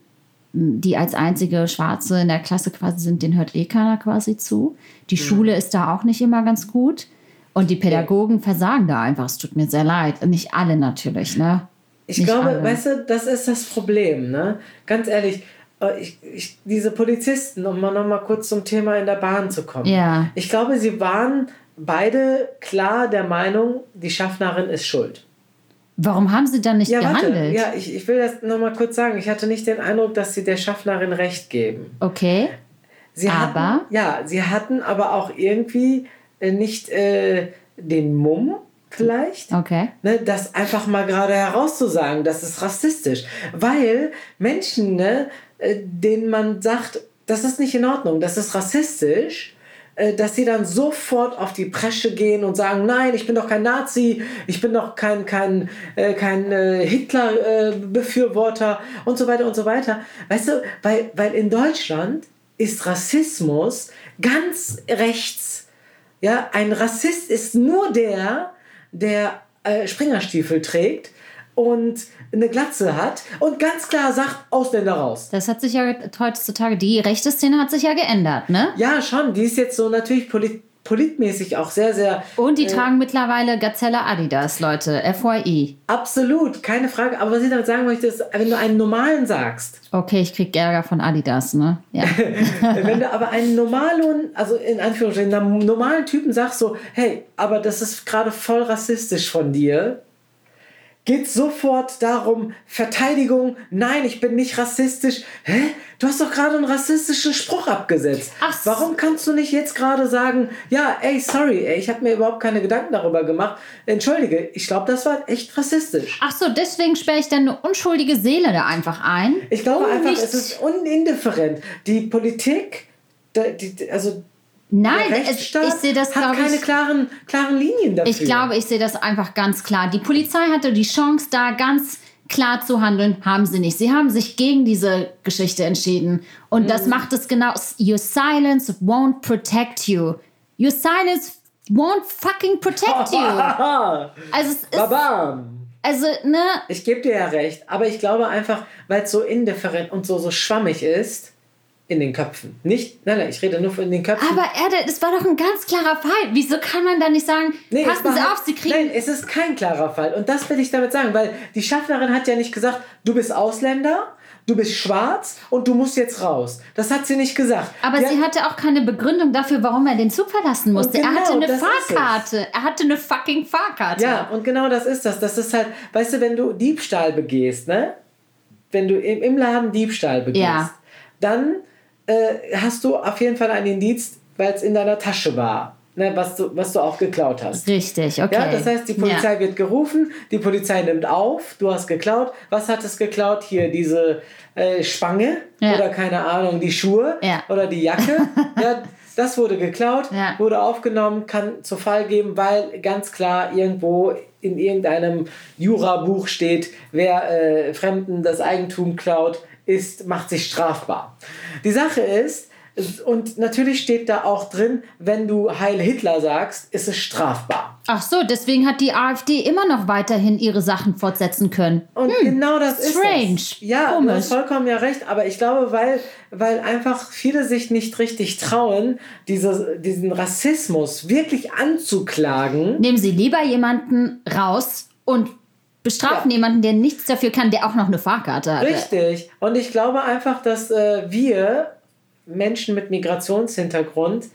die als einzige Schwarze in der Klasse quasi sind, den hört eh keiner quasi zu. Die Schule ist da auch nicht immer ganz gut. Und die Pädagogen versagen da einfach. Es tut mir sehr leid. Nicht alle natürlich, ne? Ich Nicht glaube, alle. weißt du, das ist das Problem, ne? Ganz ehrlich, äh, ich, ich, diese Polizisten, um mal nochmal kurz zum Thema in der Bahn zu kommen. Ja. Ich glaube, sie waren beide klar der Meinung, die Schaffnerin ist schuld. Warum haben sie dann nicht Ja, gehandelt? warte, ja, ich, ich will das nochmal kurz sagen. Ich hatte nicht den Eindruck, dass sie der Schaffnerin recht geben. Okay. Sie Aber? Hatten, ja, sie hatten aber auch irgendwie äh, nicht äh, den Mumm, vielleicht, Okay. ne, das einfach mal gerade herauszusagen, das ist rassistisch. Weil Menschen, ne, äh, denen man sagt, das ist nicht in Ordnung, das ist rassistisch, dass sie dann sofort auf die Presche gehen und sagen, nein, ich bin doch kein Nazi, ich bin doch kein, kein, äh, kein äh, Hitler-Befürworter und so weiter und so weiter. Weißt du, weil, weil in Deutschland ist Rassismus ganz rechts. Ja, ein Rassist ist nur der, der äh, Springerstiefel trägt und eine Glatze hat und ganz klar sagt, Ausländer raus. Das hat sich ja heutzutage, die rechte Szene hat sich ja geändert, ne? Ja, schon, die ist jetzt so natürlich polit politmäßig auch sehr, sehr Und die tragen mittlerweile Gazelle Adidas, Leute. FYI. absolut, keine Frage. Aber was ich damit sagen möchte, ist, wenn du einen normalen sagst, Okay, ich krieg Ärger von Adidas, ne? Ja. *laughs* wenn du aber einen normalen, also in Anführungsstrichen, einem normalen Typen sagst so, hey, aber das ist gerade voll rassistisch von dir, geht sofort darum, Verteidigung, nein, ich bin nicht rassistisch. Hä? Du hast doch gerade einen rassistischen Spruch abgesetzt. Ach so. Warum kannst du nicht jetzt gerade sagen, ja, ey, sorry, ey, ich habe mir überhaupt keine Gedanken darüber gemacht. Entschuldige, ich glaube, das war echt rassistisch. Ach so, deswegen sperre ich dann eine unschuldige Seele da einfach ein. Ich glaube um einfach, nicht- es ist unindifferent. Die Politik, die, also Nein, es, ich sehe das, hat keine ich. klaren, klaren Linien dafür. Ich glaube, ich sehe das einfach ganz klar. Die Polizei hatte die Chance, da ganz klar zu handeln, haben sie nicht. Sie haben sich gegen diese Geschichte entschieden. Und Mhm. das macht es genau. Your silence won't protect you. Your silence won't fucking protect you. *laughs* Also, es ist, babam. also, ne? Ich gebe dir ja recht, aber ich glaube einfach, weil es so indifferent und so, so schwammig ist, in den Köpfen. Nicht, nein, nein, ich rede nur von den Köpfen. Aber Erde, das war doch ein ganz klarer Fall. Wieso kann man da nicht sagen, Nee, passen Sie halt- auf, Sie kriegen Nein, es ist kein klarer Fall. Und das will ich damit sagen, weil die Schaffnerin hat ja nicht gesagt, du bist Ausländer, du bist schwarz und du musst jetzt raus. Das hat sie nicht gesagt. Aber Die sie hat, hatte auch keine Begründung dafür, warum er den Zug verlassen musste. Und er hatte genau, eine. Fahrkarte. Er hatte eine fucking Fahrkarte. Ja, und genau das ist das. Das ist halt, weißt du, wenn du Diebstahl begehst, ne? Wenn du im, im Laden Diebstahl begehst, Ja. dann äh, hast du auf jeden Fall ein Indiz, weil es in deiner Tasche war, ne? was, du, was du auch geklaut hast. Richtig, okay. Ja, das heißt, die Polizei Ja. wird gerufen, die Polizei nimmt auf, du hast geklaut. Was hat es geklaut? Hier diese äh, Spange Ja. oder keine Ahnung, die Schuhe Ja. oder die Jacke. *laughs* ja, das wurde geklaut, wurde aufgenommen, kann zu Fall geben, weil ganz klar irgendwo in irgendeinem Jurabuch steht, wer äh, Fremden das Eigentum klaut, ist, macht sich strafbar. Die Sache ist, und natürlich steht da auch drin, wenn du Heil Hitler sagst, ist es strafbar. Ach so, deswegen hat die AfD immer noch weiterhin ihre Sachen fortsetzen können. Und genau das ist Hm, strange. Ja, du Komisch. hast vollkommen ja recht, aber ich glaube, weil, weil einfach viele sich nicht richtig trauen, diese, diesen Rassismus wirklich anzuklagen. Nehmen Sie lieber jemanden raus und bestrafen Ja. jemanden, der nichts dafür kann, der auch noch eine Fahrkarte hat. Richtig. Und ich glaube einfach, dass äh, wir Menschen mit Migrationshintergrund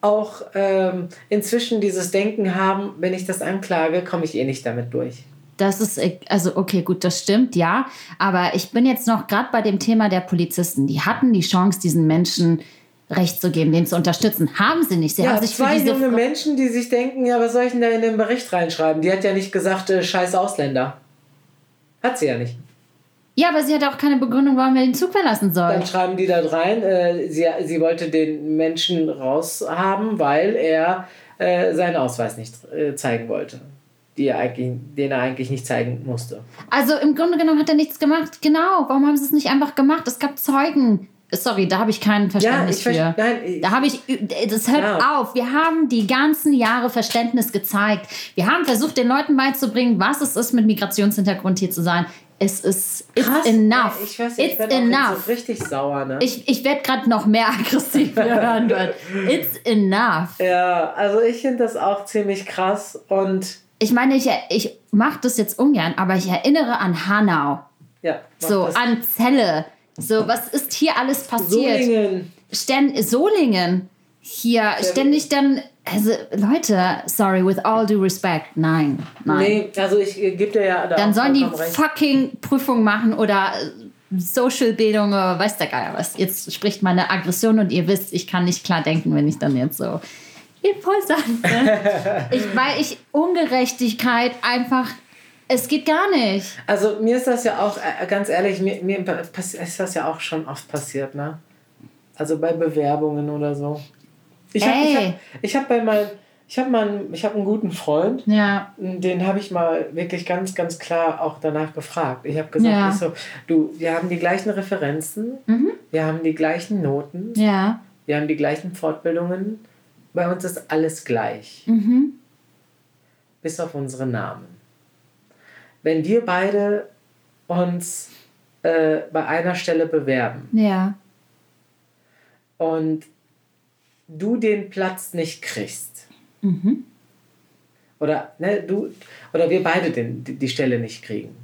auch ähm, inzwischen dieses Denken haben, wenn ich das anklage, komme ich eh nicht damit durch. Das ist, äh, also okay, gut, das stimmt, ja. Aber ich bin jetzt noch gerade bei dem Thema der Polizisten. Die hatten die Chance, diesen Menschen Recht zu geben, den zu unterstützen. Haben sie nicht. Sie Ja, haben sich für zwei diese junge Fra- Menschen, die sich denken, ja, was soll ich denn da in den Bericht reinschreiben? Die hat ja nicht gesagt, äh, scheiß Ausländer. Hat sie ja nicht. Ja, aber sie hat auch keine Begründung, warum er den Zug verlassen soll. Dann schreiben die da rein, äh, sie, sie wollte den Menschen raushaben, weil er äh, seinen Ausweis nicht äh, zeigen wollte. Die er eigentlich, den er eigentlich nicht zeigen musste. Also im Grunde genommen hat er nichts gemacht. Genau. Warum haben sie es nicht einfach gemacht? Es gab Zeugen. Sorry, da habe ich kein Verständnis ich für. nein, ich- da habe ich. Das hört Ja. auf. Wir haben die ganzen Jahre Verständnis gezeigt. Wir haben versucht, den Leuten beizubringen, was es ist, mit Migrationshintergrund hier zu sein. Es ist it's Krass, enough. Ich weiß nicht, ich it's jetzt enough. so richtig sauer, ne? Ich, ich werde gerade noch mehr *laughs* aggressiv hören. It's enough. ja, also ich finde das auch ziemlich krass und Ich meine, ich, ich mache das jetzt ungern, aber ich erinnere an Hanau. ja. So, das. an Zelle. So, was ist hier alles passiert? Solingen. Sten Solingen. Hier ständig dann, also Leute, sorry, with all due respect, nein, nein. Nee, also ich äh, gebe dir ja da Dann sollen die recht. fucking Prüfung machen oder äh, Social-Bildung oder weiß der Geier was. Jetzt spricht meine Aggression und ihr wisst, ich kann nicht klar denken, wenn ich dann jetzt so ihr voll. *laughs* Ne? ich, weil ich Ungerechtigkeit einfach, es geht gar nicht. Also mir ist das ja auch, äh, ganz ehrlich, mir, mir ist das ja auch schon oft passiert, ne? Also bei Bewerbungen oder so. Ich habe ich hab, ich hab bei meinem, ich habe mal, einen- ich habe einen guten Freund, Ja. den habe ich mal wirklich ganz, ganz klar auch danach gefragt. Ich habe gesagt, Ja. ich so, du, wir haben die gleichen Referenzen, wir haben die gleichen Noten, Ja. wir haben die gleichen Fortbildungen. Bei uns ist alles gleich. Mhm. Bis auf unsere Namen. Wenn wir beide uns äh, bei einer Stelle bewerben Ja. und du den Platz nicht kriegst, Mhm. oder, ne, du, oder wir beide den, die, die Stelle nicht kriegen,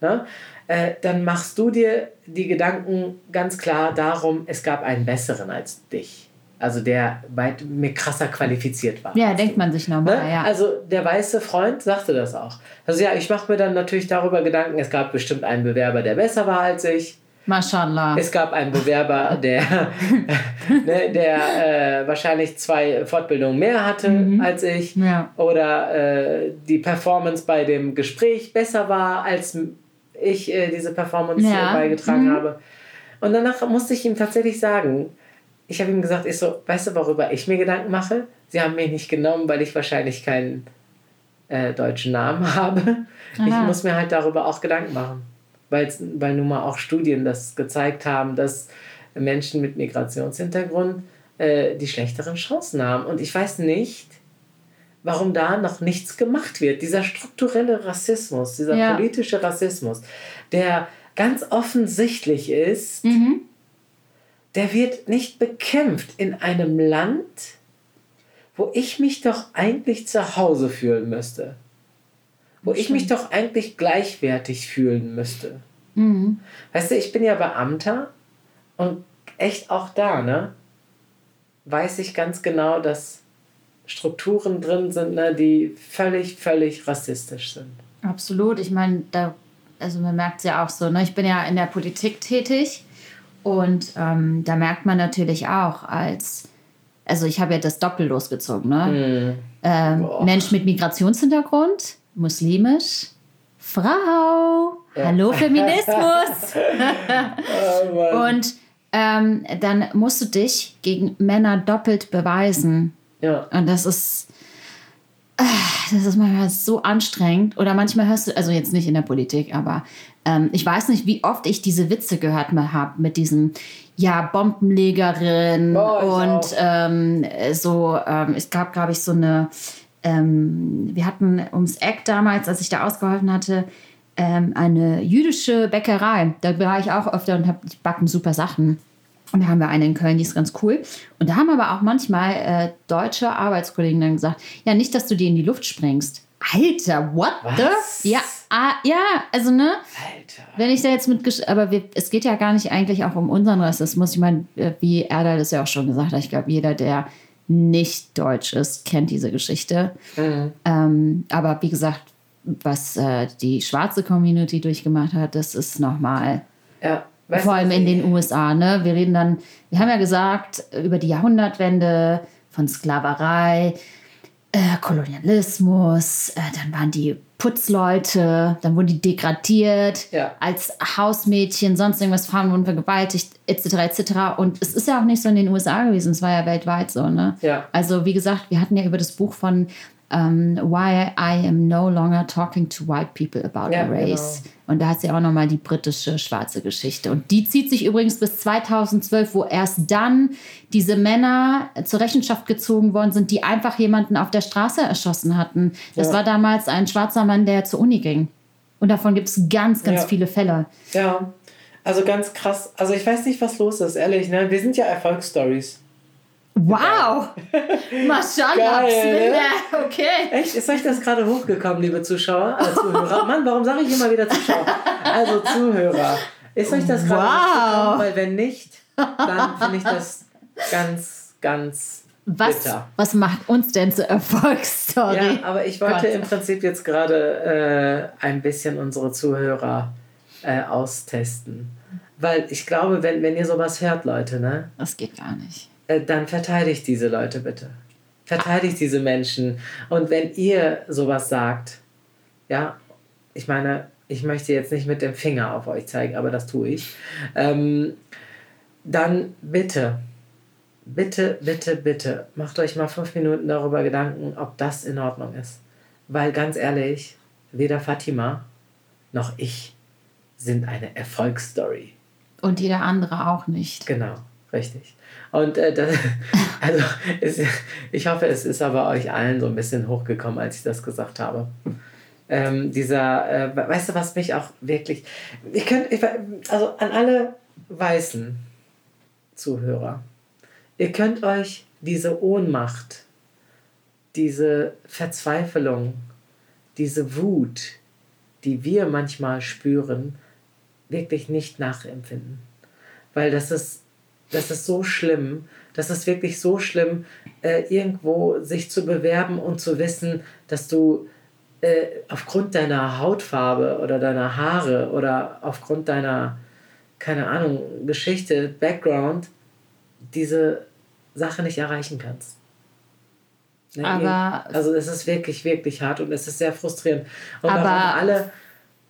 ne, äh, dann machst du dir die Gedanken ganz klar darum, es gab einen besseren als dich. Also der weit mir krasser qualifiziert war. Ja, denkt man sich normal, Ne? ja. Also der weiße Freund sagte das auch. Also ja, ich mache mir dann natürlich darüber Gedanken, es gab bestimmt einen Bewerber, der besser war als ich. Mashallah. Es gab einen Bewerber, *laughs* der, ne, der äh, wahrscheinlich zwei Fortbildungen mehr hatte als ich. Mhm. Ja. Oder äh, die Performance bei dem Gespräch besser war, als ich äh, diese Performance Ja. äh, beigetragen Mhm. habe. Und danach musste ich ihm tatsächlich sagen, ich habe ihm gesagt, ich so, weißt du, worüber ich mir Gedanken mache? Sie haben mich nicht genommen, weil ich wahrscheinlich keinen äh, deutschen Namen *laughs* habe. Ich Aha. muss mir halt darüber auch Gedanken machen. Weil's, weil nun mal auch Studien das gezeigt haben, dass Menschen mit Migrationshintergrund äh, die schlechteren Chancen haben. Und ich weiß nicht, warum da noch nichts gemacht wird. Dieser strukturelle Rassismus, dieser Ja. politische Rassismus, der ganz offensichtlich ist, Mhm. Der wird nicht bekämpft in einem Land, wo ich mich doch eigentlich zu Hause fühlen müsste. Wo ich mich doch eigentlich gleichwertig fühlen müsste. Mhm. Weißt du, ich bin ja Beamter und echt auch da, ne? Weiß ich ganz genau, dass Strukturen drin sind, ne, die völlig, völlig rassistisch sind. Absolut. Ich meine, da, also man merkt es ja auch so, ne? Ich bin ja in der Politik tätig und ähm, da merkt man natürlich auch als, also ich habe ja das Doppel losgezogen, ne? Ähm, Boah. Mensch mit Migrationshintergrund, muslimisch, Frau, hallo Feminismus. *laughs* und ähm, dann musst du dich gegen Männer doppelt beweisen. Ja, Und das ist, ah, das ist manchmal so anstrengend. Oder manchmal hörst du, also jetzt nicht in der Politik, aber ähm, ich weiß nicht, wie oft ich diese Witze gehört habe mit diesem, ja, Bombenlegerin ich und ähm, so, ähm, es gab, glaube ich, so eine, ähm, wir hatten ums Eck damals, als ich da ausgeholfen hatte, ähm, eine jüdische Bäckerei. Da war ich auch öfter und hab, die backen super Sachen. Und da haben wir eine in Köln, die ist ganz cool. Und da haben aber auch manchmal äh, deutsche Arbeitskollegen dann gesagt, ja, nicht, dass du dir in die Luft springst. Alter, what Was? the? Ja, ah, ja, also ne, Alter. wenn ich da jetzt mit, aber wir, es geht ja gar nicht eigentlich auch um unseren Rassismus. Ich meine, äh, wie Erdal das ja auch schon gesagt hat, ich glaube, jeder, der nicht deutsch ist, kennt diese Geschichte. Mhm. Ähm, aber wie gesagt, was äh, die schwarze Community durchgemacht hat, das ist nochmal, Ja. Weißt vor allem in den USA. Ne? Wir reden dann, wir haben ja gesagt, über die Jahrhundertwende von Sklaverei, äh, Kolonialismus, äh, dann waren die Putzleute, dann wurden die degradiert Ja. als Hausmädchen, sonst irgendwas, Frauen wurden vergewaltigt, etc. etc. Und es ist ja auch nicht so in den USA gewesen, es war ja weltweit so. Ne? Ja. Also wie gesagt, wir hatten ja über das Buch von ähm, Why I Am No Longer Talking to White People About Ja, Race. Und da hat sie auch nochmal die britische schwarze Geschichte. Und die zieht sich übrigens bis 2012, wo erst dann diese Männer zur Rechenschaft gezogen worden sind, die einfach jemanden auf der Straße erschossen hatten. Das Ja. war damals ein schwarzer Mann, der zur Uni ging. Und davon gibt es ganz, ganz Ja. viele Fälle. Ja, also ganz krass. Also ich weiß nicht, was los ist, ehrlich. Ne? Wir sind ja Erfolgsstories. Wow! Mashallah, Geil, ne? Bismillah. Okay. Echt? Ist euch das gerade hochgekommen, liebe Zuschauer? Äh, Zuhörer? Mann, warum sage ich immer wieder Zuschauer? Also Zuhörer. Ist euch das gerade Wow. aufgekommen? Weil wenn nicht, dann finde ich das ganz, ganz Was, bitter. was macht uns denn zur Erfolgsstory? Ja, aber ich wollte Gott. im Prinzip jetzt gerade äh, ein bisschen unsere Zuhörer äh, austesten. Weil ich glaube, wenn, wenn ihr sowas hört, Leute, ne, Das geht gar nicht. Äh, dann verteidigt diese Leute bitte. Verteidigt diese Menschen. Und wenn ihr sowas sagt, ja, ich meine, ich möchte jetzt nicht mit dem Finger auf euch zeigen, aber das tue ich, ähm, dann bitte, bitte, bitte, bitte, macht euch mal fünf Minuten darüber Gedanken, ob das in Ordnung ist. Weil ganz ehrlich, weder Fatima noch ich sind eine Erfolgsstory. Und jeder andere auch nicht. Genau, richtig. Und äh, das, *laughs* also es, ich hoffe, es ist aber euch allen so ein bisschen hochgekommen, als ich das gesagt habe. Ähm, dieser, äh, weißt du, was mich auch wirklich, ich könnte, ich, also an alle weißen Zuhörer, ihr könnt euch diese Ohnmacht, diese Verzweiflung, diese Wut, die wir manchmal spüren, wirklich nicht nachempfinden. Weil das ist, das ist so schlimm, das ist wirklich so schlimm, äh, irgendwo sich zu bewerben und zu wissen, dass du äh, aufgrund deiner Hautfarbe oder deiner Haare oder aufgrund deiner, keine Ahnung, Geschichte, Background, diese Sache nicht erreichen kannst. Ne, Aber- also es ist wirklich, wirklich hart und es ist sehr frustrierend. Und Aber- alle,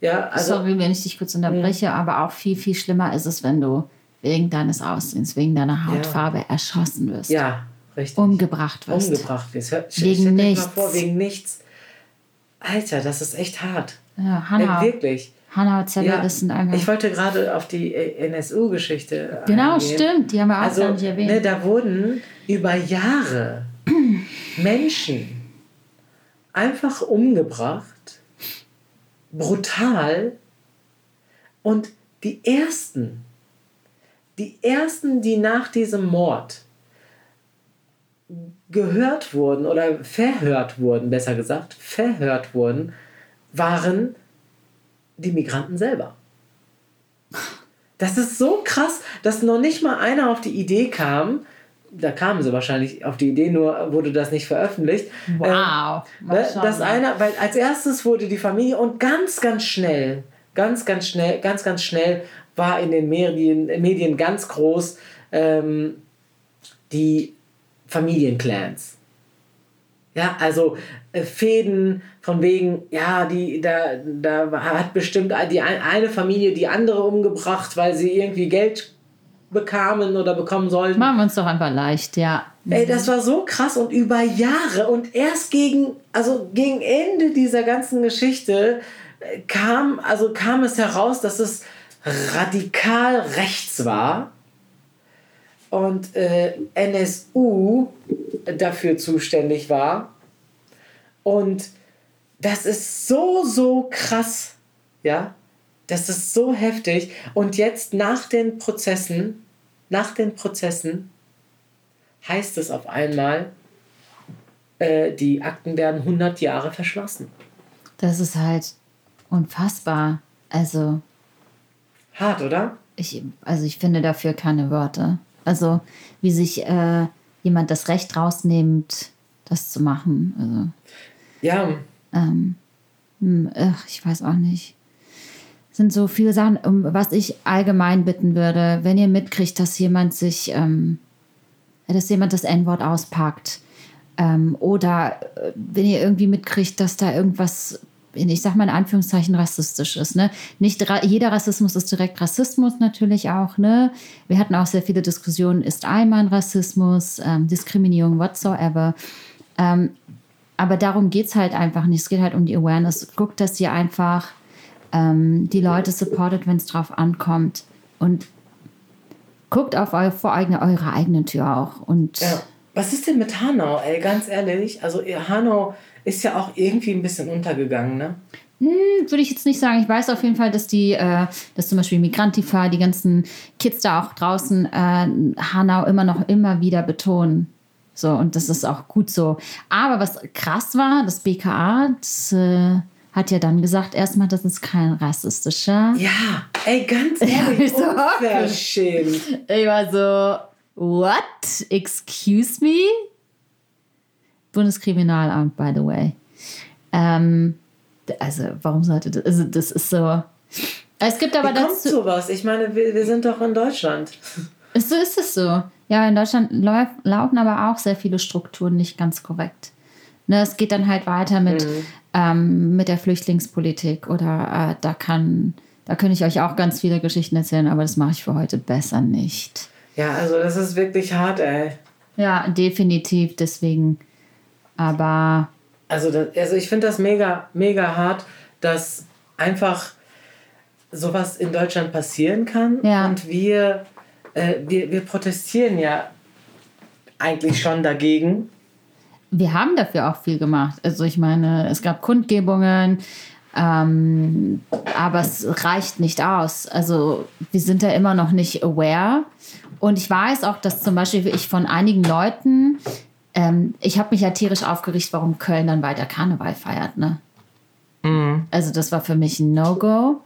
ja, also Sorry, wenn ich dich kurz unterbreche, aber auch viel, viel schlimmer ist es, wenn du wegen deines Aussehens, wegen deiner Hautfarbe erschossen wirst. ja, richtig. Umgebracht wirst. umgebracht wirst. Hör- Wegen dir mal nichts. vor, wegen nichts. Alter, das ist echt hart. Ja, Hannah, Äh, wirklich. Hannah und Zelle, Ja, das sind einfach. ich wollte gerade auf die äh, NSU-Geschichte genau, eingehen. stimmt. Die haben wir auch Also, gar nicht erwähnt. ne, da wurden über Jahre *clears throat* Menschen einfach umgebracht, brutal. Und die ersten, die ersten, die nach diesem Mord gehört wurden oder verhört wurden, besser gesagt, verhört wurden, waren die Migranten selber. Das ist so krass, dass noch nicht mal einer auf die Idee kam, da kamen sie wahrscheinlich auf die Idee, nur wurde das nicht veröffentlicht. wow. Ähm, ne, dass einer, weil als erstes wurde die Familie und ganz, ganz schnell, ganz, ganz schnell, ganz, ganz schnell war in den Medien, Medien ganz groß ähm, die Familienclans. Ja, also äh, Fäden von wegen, ja, die, da, da hat bestimmt die ein- eine Familie die andere umgebracht, weil sie irgendwie Geld bekamen oder bekommen sollten. Machen wir uns doch einfach leicht, ja. Ey, das war so krass und über Jahre und erst gegen, also gegen Ende dieser ganzen Geschichte äh, kam, also kam es heraus, dass es radikal rechts war und äh, NSU dafür zuständig war. Und das ist so, so krass, ja. Das ist so heftig. Und jetzt nach den Prozessen, nach den Prozessen, heißt es auf einmal, äh, die Akten werden 100 Jahre verschlossen. Das ist halt unfassbar. Also, Hart, oder? ich, also ich finde dafür keine Worte. Also, wie sich äh, jemand das Recht rausnimmt, das zu machen. Also, Ja, ähm, hm, ach, ich weiß auch nicht. Es sind so viele Sachen, um was ich allgemein bitten würde, wenn ihr mitkriegt, dass jemand sich, ähm, dass jemand das N-Wort auspackt ähm, oder äh, wenn ihr irgendwie mitkriegt, dass da irgendwas, ich sag mal in Anführungszeichen, rassistisch ist. Ne? Nicht jeder Rassismus ist direkt Rassismus natürlich auch. Ne? Wir hatten auch sehr viele Diskussionen, ist Allmann Rassismus, ähm, Diskriminierung, whatsoever. Ähm, aber darum geht es halt einfach nicht. Es geht halt um die Awareness. Guckt, dass ihr einfach ähm, die Leute supportet, wenn es drauf ankommt. Und guckt auf eu vor eure eigene Tür auch. Und ja. Was ist denn mit Hanau, ey, ganz ehrlich? Also Hanau ist ja auch irgendwie ein bisschen untergegangen, ne? würde ich jetzt nicht sagen. Ich weiß auf jeden Fall, dass die, äh, dass zum Beispiel Migrantifa, die ganzen Kids da auch draußen äh, Hanau immer noch immer wieder betonen. So, und das ist auch gut so. Aber was krass war, das BKA, das äh, hat ja dann gesagt erstmal, das ist kein rassistischer. Ja, ey, ganz *laughs* ehrlich, so unverschämt. Ich war so, what? Excuse me? Bundeskriminalamt, by the way. Ähm, also, warum sollte das? Also, das ist so. Es gibt aber Wie kommt sowas? Ich meine, wir, wir sind doch in Deutschland. *laughs* So ist es so. Ja, in Deutschland läuf, laufen aber auch sehr viele Strukturen nicht ganz korrekt. Ne, es geht dann halt weiter mit, mhm. ähm, mit der Flüchtlingspolitik oder äh, da kann, da könnte ich euch auch ganz viele Geschichten erzählen, aber das mache ich für heute besser nicht. Ja, also das ist wirklich hart, ey. Ja, definitiv, deswegen. Aber. Also, das, also ich finde das mega, mega hart, dass einfach sowas in Deutschland passieren kann ja. und wir, äh, wir, wir protestieren ja eigentlich schon dagegen. Wir haben dafür auch viel gemacht. Also ich meine, es gab Kundgebungen, ähm, aber es reicht nicht aus. Also wir sind da immer noch nicht aware. Und ich weiß auch, dass zum Beispiel ich von einigen Leuten, ähm, ich habe mich ja tierisch aufgeregt, warum Köln dann weiter Karneval feiert. Ne? Mhm. Also das war für mich ein No-Go.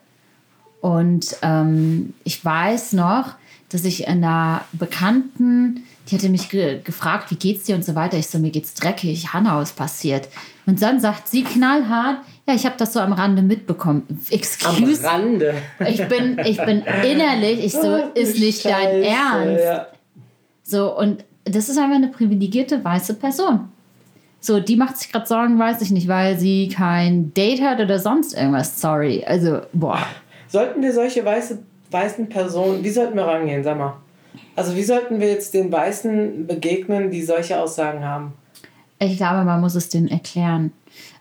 Und ähm, ich weiß noch, dass ich einer Bekannten, die hatte mich ge gefragt, wie geht's dir und so weiter. Ich so, mir geht's dreckig, Hanau ist passiert. Und dann sagt sie knallhart, ja, ich habe das so am Rande mitbekommen. Excuse. Am Rande. Ich bin, ich bin innerlich, ich so, oh, ist nicht Scheiße, dein Ernst. Ja. So, und das ist einfach eine privilegierte weiße Person. So, die macht sich gerade Sorgen, weiß ich nicht, weil sie kein Date hat oder sonst irgendwas. Sorry. Also, boah. Sollten wir solche weiße, weißen Personen, wie sollten wir rangehen, sag mal? Also wie sollten wir jetzt den Weißen begegnen, die solche Aussagen haben? Ich glaube, man muss es denen erklären.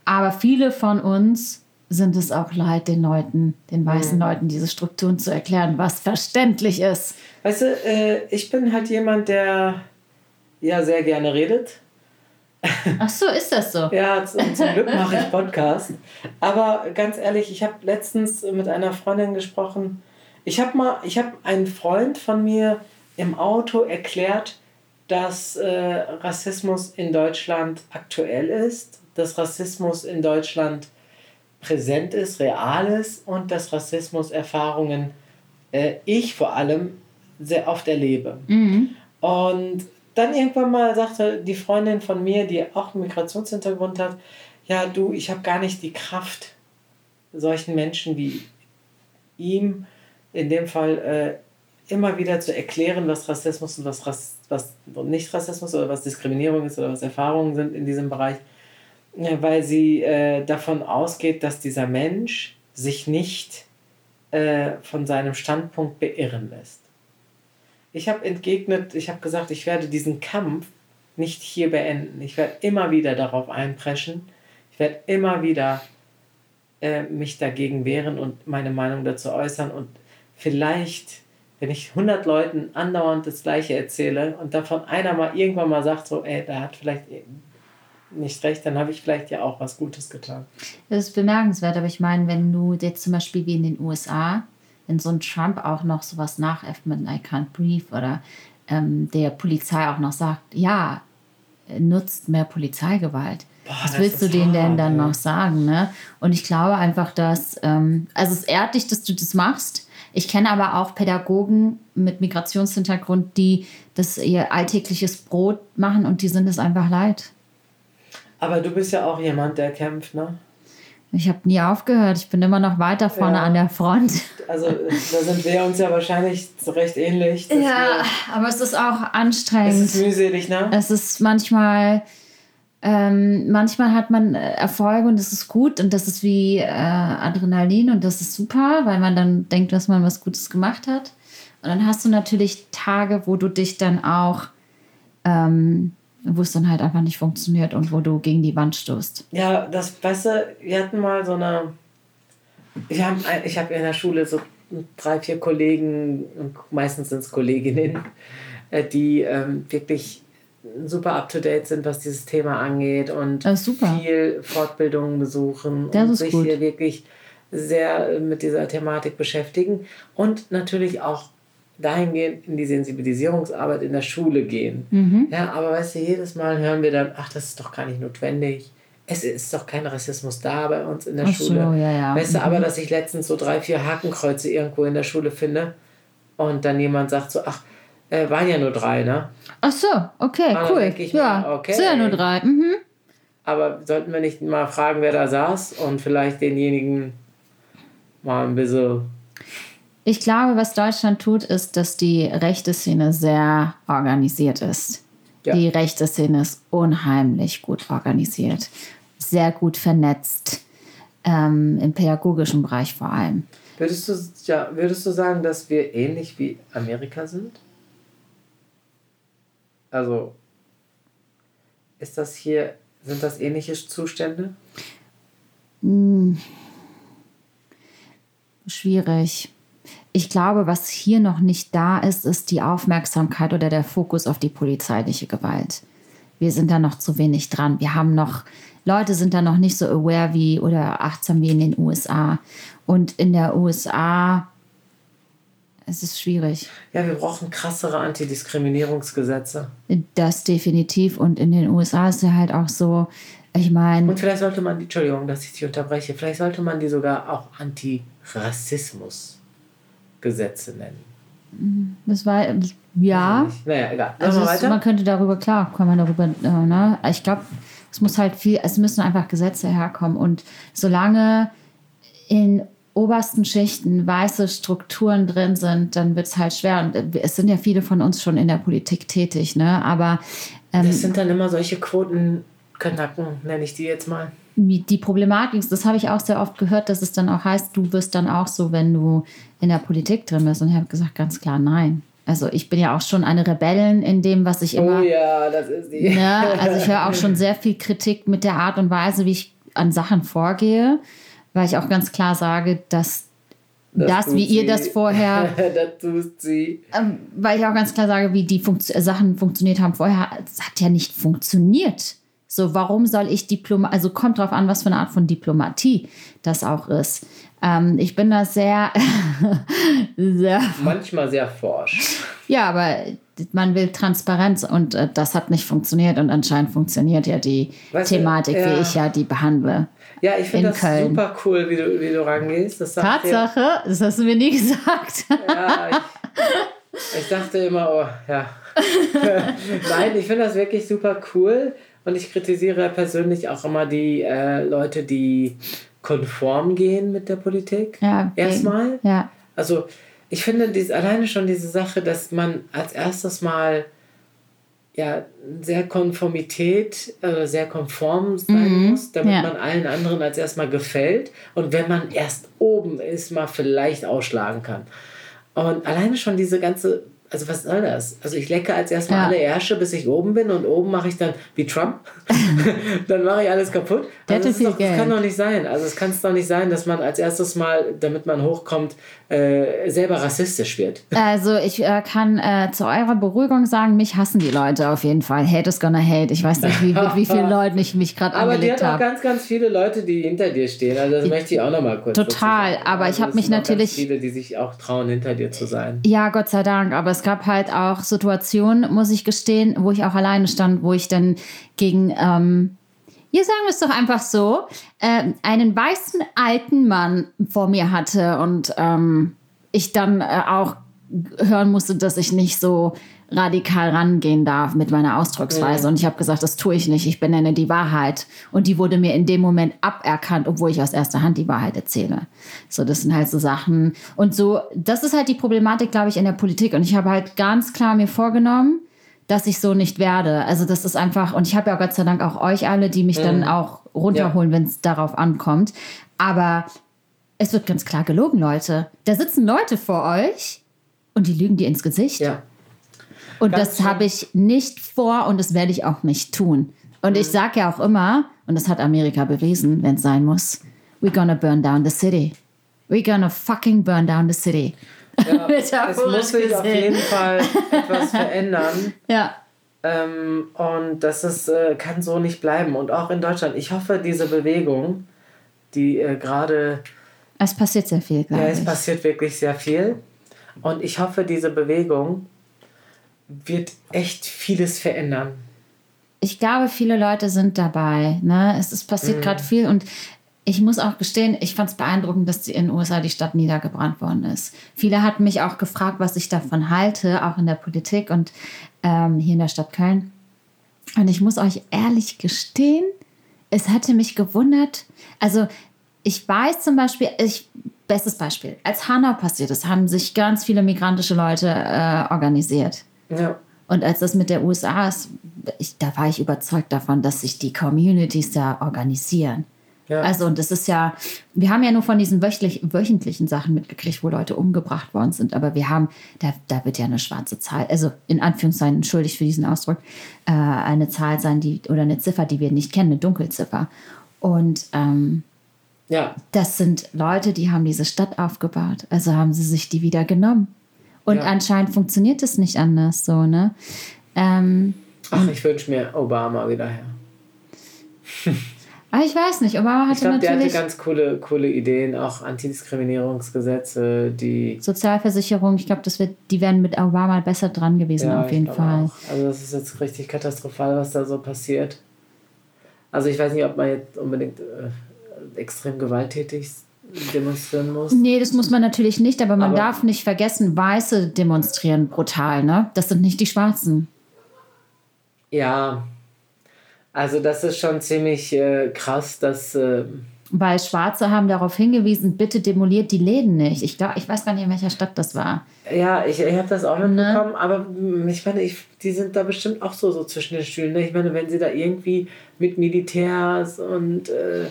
Aber viele von uns sind es auch leid, den Leuten, den weißen mhm. Leuten diese Strukturen zu erklären, was verständlich ist. Weißt du, äh, ich bin halt jemand, der ja sehr gerne redet Ach so, ist das so? ja, zum, zum Glück *laughs* mache ich Podcast. Aber ganz ehrlich, ich habe letztens mit einer Freundin gesprochen. Ich habe mal, ich habe einen Freund von mir im Auto erklärt, dass äh, Rassismus in Deutschland aktuell ist, dass Rassismus in Deutschland präsent ist, real ist und dass Rassismuserfahrungen äh, ich vor allem sehr oft erlebe. Mhm. Und dann irgendwann mal sagte die Freundin von mir, die auch einen Migrationshintergrund hat, ja du, ich habe gar nicht die Kraft, solchen Menschen wie ihm in dem Fall äh, immer wieder zu erklären, was Rassismus und was, Rass, was nicht Rassismus oder was Diskriminierung ist oder was Erfahrungen sind in diesem Bereich, ja, weil sie äh, davon ausgeht, dass dieser Mensch sich nicht äh, von seinem Standpunkt beirren lässt. Ich habe entgegnet, ich habe gesagt, ich werde diesen Kampf nicht hier beenden. Ich werde immer wieder darauf einpreschen. Ich werde immer wieder äh, mich dagegen wehren und meine Meinung dazu äußern. Und vielleicht, wenn ich 100 Leuten andauernd das Gleiche erzähle und davon einer mal irgendwann mal sagt, so, ey, der hat vielleicht nicht recht, dann habe ich vielleicht ja auch was Gutes getan. Das ist bemerkenswert, aber ich meine, wenn du jetzt zum Beispiel wie in den USA wenn so ein Trump auch noch sowas nachäfft mit I can't breathe oder ähm, der Polizei auch noch sagt, ja, nutzt mehr Polizeigewalt. Boah, Was willst du denen denn dann noch sagen? Ne? Und ich glaube einfach, dass, ähm, also es ehrt dich, dass du das machst. Ich kenne aber auch Pädagogen mit Migrationshintergrund, die das ihr alltägliches Brot machen und die sind es einfach leid. Aber du bist ja auch jemand, der kämpft, ne? Ich habe nie aufgehört. Ich bin immer noch weiter vorne ja. an der Front. *laughs* Also da sind wir uns ja wahrscheinlich recht ähnlich. Ja, aber es ist auch anstrengend. Es ist mühselig, ne? Es ist manchmal, ähm, manchmal hat man Erfolge und das ist gut und das ist wie äh, Adrenalin und das ist super, weil man dann denkt, dass man was Gutes gemacht hat. Und dann hast du natürlich Tage, wo du dich dann auch ähm, wo es dann halt einfach nicht funktioniert und wo du gegen die Wand stoßt. Ja, das Beste, wir hatten mal so eine, ich habe ich hab in der Schule so drei, vier Kollegen, meistens sind es Kolleginnen, äh, die ähm, wirklich super up-to-date sind, was dieses Thema angeht und viel Fortbildungen besuchen das und sich gut. hier wirklich sehr mit dieser Thematik beschäftigen und natürlich auch dahingehend in die Sensibilisierungsarbeit in der Schule gehen. Mhm. Ja, aber weißt du, jedes Mal hören wir dann, ach, das ist doch gar nicht notwendig. es ist doch kein Rassismus da bei uns in der Ach so, Schule. ja, ja. Weißt du, Mhm. aber dass ich letztens so drei, vier Hakenkreuze irgendwo in der Schule finde und dann jemand sagt so, ach, äh, waren ja nur drei, ne? Ach so, okay, Ah, cool. ich ja, mir, okay. sind ja nur drei. Mhm. Aber sollten wir nicht mal fragen, wer da saß und vielleicht denjenigen mal ein bisschen. Ich glaube, was Deutschland tut, ist, dass die rechte Szene sehr organisiert ist. Ja. Die rechte Szene ist unheimlich gut organisiert, sehr gut vernetzt, ähm, im pädagogischen Bereich vor allem. Würdest du, ja, würdest du sagen, dass wir ähnlich wie Amerika sind? Also, ist das hier, sind das ähnliche Zustände? Schwierig. Ich glaube, was hier noch nicht da ist, ist die Aufmerksamkeit oder der Fokus auf die polizeiliche Gewalt. Wir sind da noch zu wenig dran. Wir haben noch, Leute sind da noch nicht so aware wie oder achtsam wie in den USA. Und in der USA es ist schwierig. Ja, wir brauchen krassere Antidiskriminierungsgesetze. Das definitiv. Und in den USA ist ja halt auch so, ich meine, Und vielleicht sollte man die, Entschuldigung, dass ich dich unterbreche, vielleicht sollte man die sogar auch Antirassismusgesetze nennen. das war, ja. Naja, egal. Also weiter? man könnte darüber, klar, kann man darüber, äh, ne? Ich glaube, es muss halt viel, es müssen einfach Gesetze herkommen. Und solange in obersten Schichten weiße Strukturen drin sind, dann wird es halt schwer. Und äh, es sind ja viele von uns schon in der Politik tätig, ne? Aber ähm, Das sind dann immer solche Quotenkanacken, nenne ich die jetzt mal. Die Problematik, ist, das habe ich auch sehr oft gehört, dass es dann auch heißt, du wirst dann auch so, wenn du in der Politik drin bist. Und ich habe gesagt, ganz klar, nein. Also ich bin ja auch schon eine Rebellin in dem, was ich immer. Oh ja, das ist die. Ne? *laughs* Also ich höre auch schon sehr viel Kritik mit der Art und Weise, wie ich an Sachen vorgehe, weil ich auch ganz klar sage, dass das, tut wie ihr sie. das vorher, *laughs* das tut sie. ähm, weil ich auch ganz klar sage, wie die Funktio Sachen funktioniert haben vorher, es hat ja nicht funktioniert. So, warum soll ich Diploma, also kommt drauf an, was für eine Art von Diplomatie das auch ist. Ähm, ich bin da sehr, *laughs* sehr Manchmal sehr forsch. ja, aber man will Transparenz und äh, das hat nicht funktioniert und anscheinend funktioniert ja die Weißt du, Thematik, ja. wie ich ja die behandle. Ja, ich finde In das Köln. super cool, wie du, wie du rangehst. Das Tatsache, das hast du mir nie *laughs* gesagt. Ja, ich, ich dachte immer, oh, ja. *laughs* Nein, ich finde das wirklich super cool und ich kritisiere persönlich auch immer die äh, Leute, die konform gehen mit der Politik. Ja, wegen- Erstmal. Ja, Also, ich finde dies, alleine schon diese Sache, dass man als erstes mal ja, sehr Konformität oder sehr konform sein muss, damit Mhm. ja. man allen anderen als erstmal gefällt und wenn man erst oben ist, mal vielleicht ausschlagen kann. Und alleine schon diese ganze, also was soll das? Also ich lecke als erstmal Ja. alle Ärsche, bis ich oben bin und oben mache ich dann wie Trump. *laughs* dann mache ich alles kaputt. Der Also das, doch, das kann doch nicht sein. Also es kann es doch nicht sein, dass man als erstes mal, damit man hochkommt, äh, selber rassistisch wird. *laughs* also ich äh, kann äh, zu eurer Beruhigung sagen, mich hassen die Leute auf jeden Fall. Hate is gonna hate. Ich weiß nicht, wie, mit wie vielen *laughs* Leuten ich mich gerade Aber die hat auch habe. ganz, ganz viele Leute, die hinter dir stehen. Also das möchte ich auch noch mal kurz Total, aber ich Also hab es mich natürlich- viele, die sich auch trauen, hinter dir zu sein. Ja, Gott sei Dank. Aber es gab halt auch Situationen, muss ich gestehen, wo ich auch alleine stand, wo ich dann gegen, ähm, hier sagen wir es doch einfach so, äh, einen weißen alten Mann vor mir hatte und ähm, ich dann äh, auch hören musste, dass ich nicht so radikal rangehen darf mit meiner Ausdrucksweise. Und ich habe gesagt, das tue ich nicht. Ich benenne die Wahrheit. Und die wurde mir in dem Moment aberkannt, obwohl ich aus erster Hand die Wahrheit erzähle. So, das sind halt so Sachen. Und so, das ist halt die Problematik, glaube ich, in der Politik. Und ich habe halt ganz klar mir vorgenommen, dass ich so nicht werde. Also das ist einfach, und ich habe ja Gott sei Dank auch euch alle, die mich dann auch runterholen, wenn es darauf ankommt. Aber es wird ganz klar gelogen, Leute. Da sitzen Leute vor euch und die lügen dir ins Gesicht. Ja. Und das habe ich nicht vor und das werde ich auch nicht tun. Und Mhm. ich sage ja auch immer, und das hat Amerika bewiesen, wenn es sein muss, we're gonna burn down the city. We're gonna fucking burn down the city. Ja, *laughs* es muss sich auf gesehen. jeden Fall etwas *laughs* verändern. Ja. Ähm, und das ist, äh, kann so nicht bleiben. Und auch in Deutschland. Ich hoffe, diese Bewegung, die äh, gerade, Es passiert sehr viel, glaube ja, es ich. passiert wirklich sehr viel. Und ich hoffe, diese Bewegung wird echt vieles verändern. ich glaube, viele Leute sind dabei. Ne? Es ist passiert Mhm. gerade viel und ich muss auch gestehen, ich fand es beeindruckend, dass in den USA die Stadt niedergebrannt worden ist. Viele hatten mich auch gefragt, was ich davon halte, auch in der Politik und ähm, hier in der Stadt Köln. Und ich muss euch ehrlich gestehen, es hatte mich gewundert. Also ich weiß zum Beispiel, ich, bestes Beispiel, als Hanau passiert ist, haben sich ganz viele migrantische Leute äh, organisiert. Ja. Und als das mit der USA ist, ich, da war ich überzeugt davon, dass sich die Communities da organisieren. Ja. Also, und das ist ja, wir haben ja nur von diesen wöchentlich, wöchentlichen Sachen mitgekriegt, wo Leute umgebracht worden sind. Aber wir haben, da, da wird ja eine schwarze Zahl, also in Anführungszeichen, entschuldigt für diesen Ausdruck, äh, eine Zahl sein, die, oder eine Ziffer, die wir nicht kennen, eine Dunkelziffer. Und ähm, ja. das sind Leute, die haben diese Stadt aufgebaut. Also haben sie sich die wieder genommen. Und Ja. anscheinend funktioniert es nicht anders so, ne? Ähm, Ach, ich wünsche mir Obama wieder her. aber ich weiß nicht, Obama Ich hatte glaube, der hatte natürlich ganz coole, coole Ideen, auch Antidiskriminierungsgesetze, die. Sozialversicherung. Ich glaube, das wird, die wären mit Obama besser dran gewesen, Ja, auf jeden glaub Fall. Auch. Also das ist jetzt richtig katastrophal, was da so passiert. Also ich weiß nicht, ob man jetzt unbedingt äh, extrem gewalttätig demonstrieren muss. Nee, das muss man natürlich nicht, aber man Aber- darf nicht vergessen, Weiße demonstrieren brutal, ne? Das sind nicht die Schwarzen. Ja, also das ist schon ziemlich äh, krass, dass... Äh, Weil Schwarze haben darauf hingewiesen, bitte demoliert die Läden nicht. Ich glaube, ich weiß gar nicht, in welcher Stadt das war. Ja, ich, ich habe das auch Ne? mitbekommen, aber mm, ich meine, ich, die sind da bestimmt auch so, so zwischen den Stühlen. Ne? Ich meine, wenn sie da irgendwie mit Militärs und äh,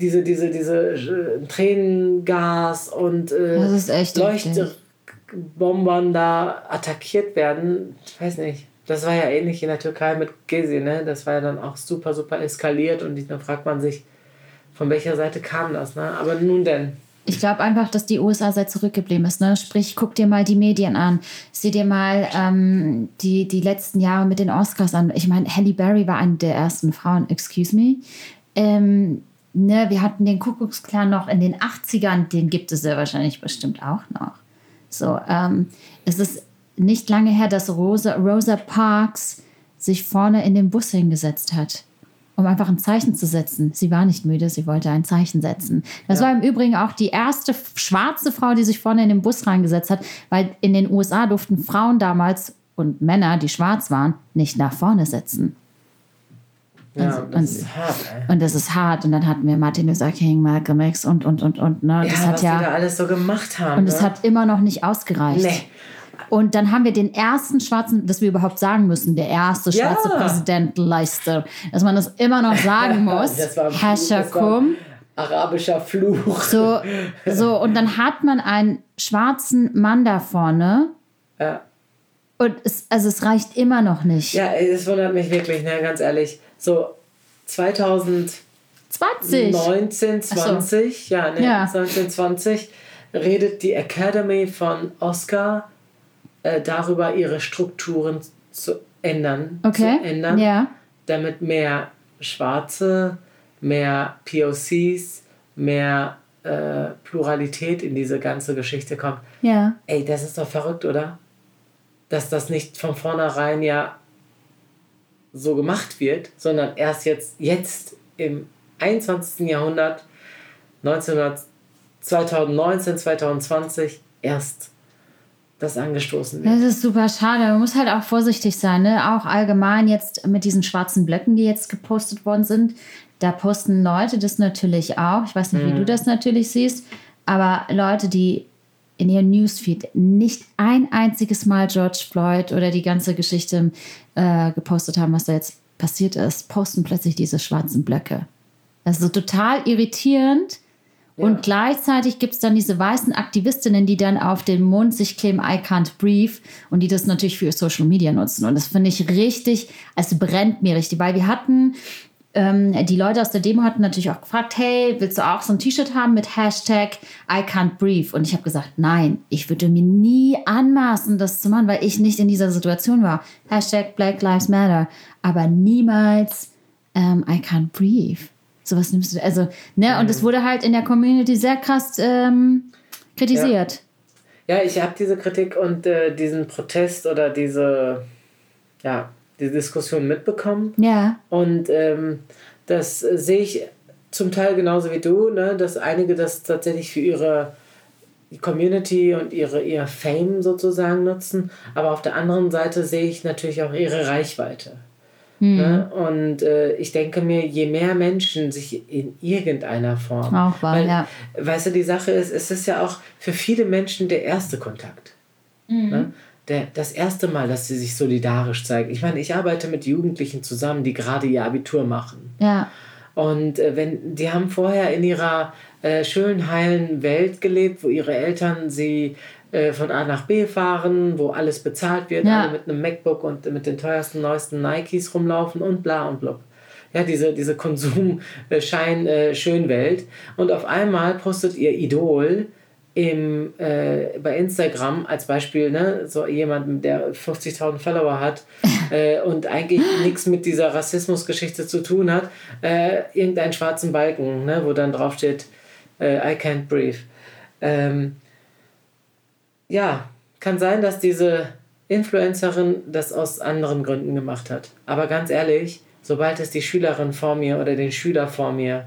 diese, diese, diese äh, Tränengas und äh, Das ist echt heftig. Leuchtbombern da attackiert werden, ich weiß nicht. Das war ja ähnlich in der Türkei mit Gezi, ne? Das war ja dann auch super, super eskaliert und dann fragt man sich, von welcher Seite kam das, ne? Aber nun denn. Ich glaube einfach, dass die USA sehr zurückgeblieben ist. Ne? Sprich, guck dir mal die Medien an. Sieh dir mal ähm, die, die letzten Jahre mit den Oscars an. Ich meine, Halle Berry war eine der ersten Frauen, excuse me. Ähm, ne, wir hatten den Kuckucksklan noch in den 80ern, den gibt es ja wahrscheinlich bestimmt auch noch. So, ähm, es ist nicht lange her, dass Rosa, Rosa Parks sich vorne in den Bus hingesetzt hat, um einfach ein Zeichen zu setzen. Sie war nicht müde, sie wollte ein Zeichen setzen. Das Ja. war im Übrigen auch die erste schwarze Frau, die sich vorne in den Bus reingesetzt hat, weil in den USA durften Frauen damals und Männer, die schwarz waren, nicht nach vorne sitzen. Ja, Also, das und- ist hart, ey. Und das ist hart. Und dann hatten wir Martin Luther King, Malcolm X und, und, und, und. Ne? Das ja, hat was die da ja, alles so gemacht haben. und ne? es hat immer noch nicht ausgereicht. Nee. Und dann haben wir den ersten schwarzen, dass wir überhaupt sagen müssen, der erste Ja. schwarze Präsident Leicester. Dass man das immer noch sagen *laughs* muss. Das war, Hasher das war Kum. arabischer Fluch. So, so, und dann hat man einen schwarzen Mann da vorne. Ja. Und es, also es reicht immer noch nicht. ja, das wundert mich wirklich, ne, ganz ehrlich. So 2019, 20. 20, ja, ne, Ja. 1920 redet die Academy von Oscar äh, darüber, ihre Strukturen zu ändern. Okay. Zu ändern. Ja. damit mehr Schwarze, mehr POCs, mehr äh, Pluralität in diese ganze Geschichte kommt. Ja. Ey, das ist doch verrückt, oder? Dass das nicht von vornherein ja so gemacht wird, sondern erst jetzt, jetzt im 21. Jahrhundert, 1900, 2019, 2020, erst das angestoßen wird. Das ist super schade. Man muss halt auch vorsichtig sein, ne? Auch allgemein jetzt mit diesen schwarzen Blöcken, die jetzt gepostet worden sind. Da posten Leute das natürlich auch. Ich weiß nicht, wie du das natürlich siehst, aber Leute, die in ihrem Newsfeed nicht ein einziges Mal George Floyd oder die ganze Geschichte äh, gepostet haben, was da jetzt passiert ist, posten plötzlich diese schwarzen Blöcke. Das ist so total irritierend. Und gleichzeitig gibt es dann diese weißen Aktivistinnen, die dann auf den Mund sich kleben, I can't breathe, und die das natürlich für Social Media nutzen. Und das finde ich richtig, es brennt mir richtig, weil wir hatten, ähm, die Leute aus der Demo hatten natürlich auch gefragt, hey, willst du auch so ein T-Shirt haben mit Hashtag I can't breathe? Und ich habe gesagt, nein, ich würde mir nie anmaßen, das zu machen, weil ich nicht in dieser Situation war. Hashtag Black Lives Matter. Aber niemals ähm, I can't breathe. Sowas nimmst du, also, ne, und es wurde halt in der Community sehr krass ähm, kritisiert. Ja, ich habe diese Kritik und äh, diesen Protest oder diese, ja, die Diskussion mitbekommen. Ja. Und ähm, das äh, sehe ich zum Teil genauso wie du, ne, dass einige das tatsächlich für ihre Community und ihre, ihr Fame sozusagen nutzen. Aber auf der anderen Seite sehe ich natürlich auch ihre Reichweite. Hm. Ne? Und äh, ich denke mir, je mehr Menschen sich in irgendeiner Form. Auch wahr, weil, ja. Weißt du, die Sache ist, es ist ja auch für viele Menschen der erste Kontakt. Mhm. Ne? Der, das erste Mal, dass sie sich solidarisch zeigen. Ich meine, ich arbeite mit Jugendlichen zusammen, die gerade ihr Abitur machen. Ja. Und äh, wenn die haben vorher in ihrer äh, schönen, heilen Welt gelebt, wo ihre Eltern sie äh, von A nach B fahren, wo alles bezahlt wird, Ja. alle mit einem MacBook und mit den teuersten, neuesten Nikes rumlaufen und bla und blub. Ja, diese, diese Konsum-Schein-Schönwelt. Und auf einmal postet ihr Idol im, äh, bei Instagram als Beispiel, ne, so jemand, der 50.000 Follower hat *laughs* äh, und eigentlich nichts mit dieser Rassismusgeschichte zu tun hat, äh, irgendeinen schwarzen Balken, ne, wo dann drauf steht, äh, I can't breathe. Ähm, ja, kann sein, dass diese Influencerin das aus anderen Gründen gemacht hat. Aber ganz ehrlich, sobald es die Schülerin vor mir oder den Schüler vor mir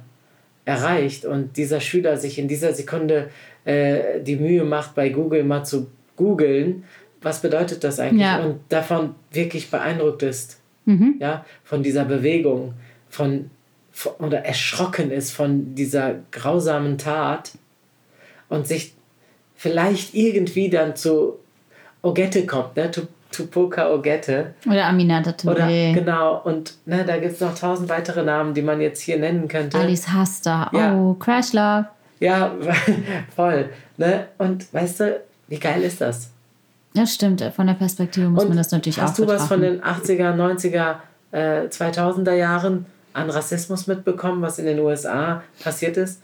erreicht und dieser Schüler sich in dieser Sekunde äh, die Mühe macht, bei Google mal zu googeln, was bedeutet das eigentlich? Ja. Und davon wirklich beeindruckt ist, Mhm. ja, von dieser Bewegung, von, von oder erschrocken ist von dieser grausamen Tat und sich vielleicht irgendwie dann zu Ogette kommt, ne? To, Tupoka Ogette. Oder Aminata Oder Touré. genau, und ne, da gibt es noch tausend weitere Namen, die man jetzt hier nennen könnte. Alice Hasta. Ja. Oh, Crash Love. Ja, *laughs* voll. Ne? Und weißt du, wie geil ist das? Ja, stimmt. Von der Perspektive muss Und man das natürlich auch hast du was von betrachten. den 80er, 90er, äh, 2000er Jahren an Rassismus mitbekommen, was in den USA passiert ist?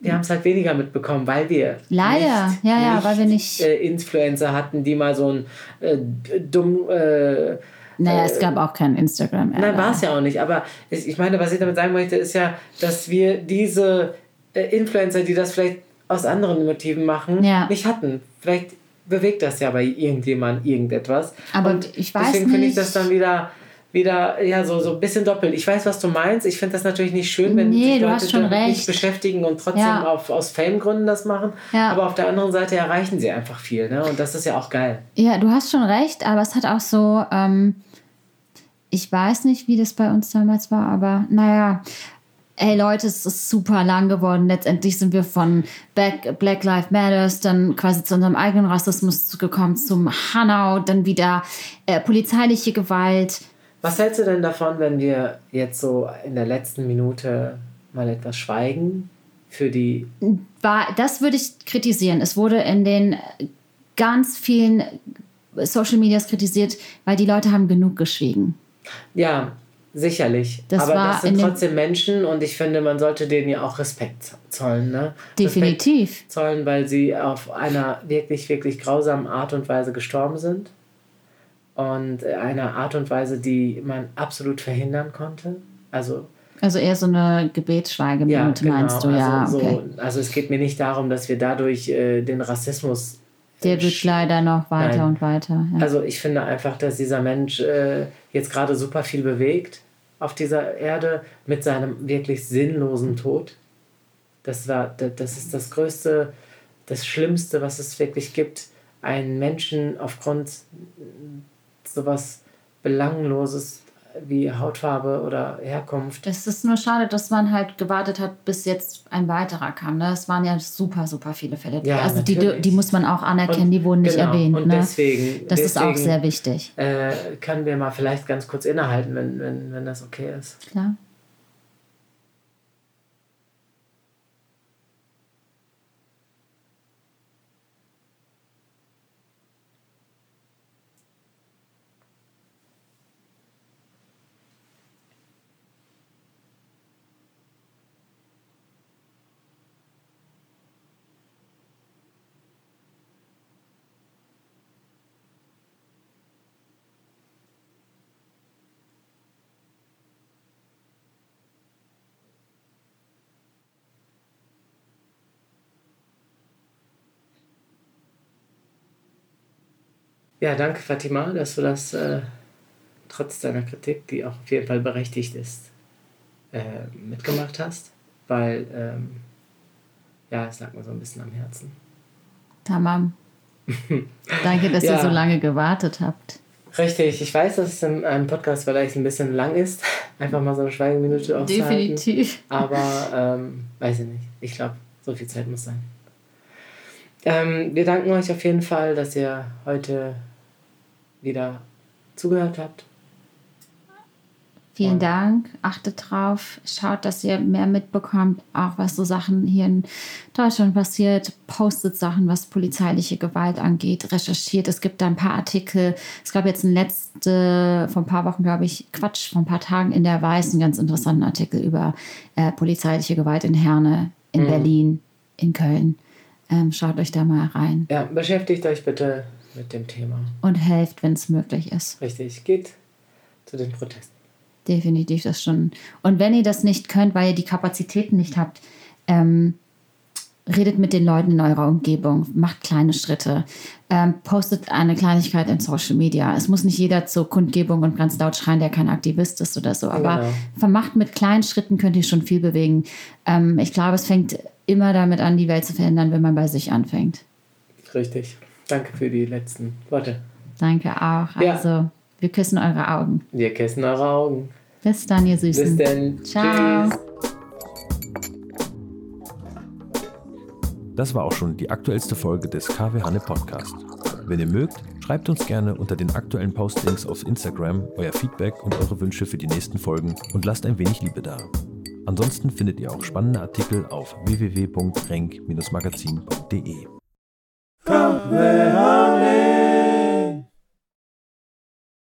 Wir haben es halt weniger mitbekommen, weil wir Leider. nicht, Ja, ja, weil wir nicht- äh, Influencer hatten, die mal so ein äh, dumm äh, Naja, es gab auch kein Instagram. Nein, war es ja auch nicht. Aber ich meine, was ich damit sagen möchte, ist ja, dass wir diese äh, Influencer, die das vielleicht aus anderen Motiven machen, Ja. nicht hatten. Vielleicht bewegt das ja bei irgendjemand irgendetwas. Aber Und ich weiß deswegen finde ich nicht- das dann wieder wieder ja so so ein bisschen doppelt. Ich weiß, was du meinst. Ich finde das natürlich nicht schön, wenn Nee, sich Leute schon nicht beschäftigen und trotzdem Ja. auf, aus Fame-Gründen das machen. Ja. Aber auf der anderen Seite erreichen sie einfach viel, ne? Und das ist ja auch geil. Ja, du hast schon recht, aber es hat auch so, ähm, ich weiß nicht, wie das bei uns damals war, aber naja, ey Leute, es ist super lang geworden. Letztendlich sind wir von Black, Black Lives Matters dann quasi zu unserem eigenen Rassismus gekommen, zum Hanau, dann wieder äh, polizeiliche Gewalt. Was hältst du denn davon, wenn wir jetzt so in der letzten Minute mal etwas schweigen für die War, das würde ich kritisieren. Es wurde in den ganz vielen Social Medias kritisiert, weil die Leute haben genug geschwiegen. Ja, sicherlich. Das Aber das sind trotzdem Menschen und ich finde, man sollte denen ja auch Respekt zollen. Ne? Definitiv. Respekt zollen, weil sie auf einer wirklich, wirklich grausamen Art und Weise gestorben sind. Und einer Art und Weise, die man absolut verhindern konnte. Also, Also eher so eine Gebetsschweigeminute, ja, genau. meinst du, ja. also, Okay. so, also es geht mir nicht darum, dass wir dadurch äh, den Rassismus Der wird leider noch weiter Nein. und weiter. Ja. Also ich finde einfach, dass dieser Mensch äh, jetzt gerade super viel bewegt auf dieser Erde mit seinem wirklich sinnlosen Tod. Das war, da- das ist das Größte, das Schlimmste, was es wirklich gibt. Einen Menschen aufgrund sowas Belangloses wie Hautfarbe oder Herkunft. Es ist nur schade, dass man halt gewartet hat, bis jetzt ein weiterer kam. Ne? Es waren ja super, super viele Fälle. Ja, also die, natürlich. die muss man auch anerkennen, Und- die wurden nicht genau, erwähnt. und ne? deswegen- das ist auch deswegen- sehr wichtig. Äh, können wir mal vielleicht ganz kurz innehalten, wenn, wenn, wenn das okay ist. Klar. Ja, danke Fatima, dass du das äh, trotz deiner Kritik, die auch auf jeden Fall berechtigt ist, äh, mitgemacht hast, weil, ähm, ja, es lag mir so ein bisschen am Herzen. Tamam. *laughs* Danke, dass Ja. ihr so lange gewartet habt. Richtig, ich weiß, dass es in einem Podcast vielleicht ein bisschen lang ist, einfach mal so eine Schweigeminute auszuhalten. Definitiv. Aber ähm, weiß ich nicht. Ich glaube, so viel Zeit muss sein. Ähm, wir danken euch auf jeden Fall, dass ihr heute wieder zugehört habt. Vielen Dank. Achtet drauf. Schaut, dass ihr mehr mitbekommt, auch was so Sachen hier in Deutschland passiert. Postet Sachen, was polizeiliche Gewalt angeht. Recherchiert. Es gibt da ein paar Artikel. Es gab jetzt ein letzte, vor ein paar Wochen, glaube ich, Quatsch, vor ein paar Tagen in der Weiß, einen ganz interessanten Artikel über äh, polizeiliche Gewalt in Herne, in Berlin, in Köln. Ähm, schaut euch da mal rein Ja, beschäftigt euch bitte mit dem Thema. und helft, wenn es möglich ist. Richtig, geht zu den Protesten. definitiv das schon. Und wenn ihr das nicht könnt, weil ihr die Kapazitäten nicht habt, ähm, redet mit den Leuten in eurer Umgebung, macht kleine Schritte, ähm, postet eine Kleinigkeit in Social Media. Es muss nicht jeder zur Kundgebung und ganz laut schreien, der kein Aktivist ist oder so, aber Genau. vermacht mit kleinen Schritten könnt ihr schon viel bewegen. Ähm, ich glaube, es fängt immer damit an, die Welt zu verändern, wenn man bei sich anfängt. Richtig. Danke für die letzten Worte. Danke auch. Ja. Also, wir küssen eure Augen. Wir küssen eure Augen. Bis dann, ihr Süßen. Bis denn. Ciao. Tschüss. Das war auch schon die aktuellste Folge des KW Hanne Podcast. Wenn ihr mögt, schreibt uns gerne unter den aktuellen Postings auf Instagram euer Feedback und eure Wünsche für die nächsten Folgen und lasst ein wenig Liebe da. Ansonsten findet ihr auch spannende Artikel auf www.renk-magazin.de.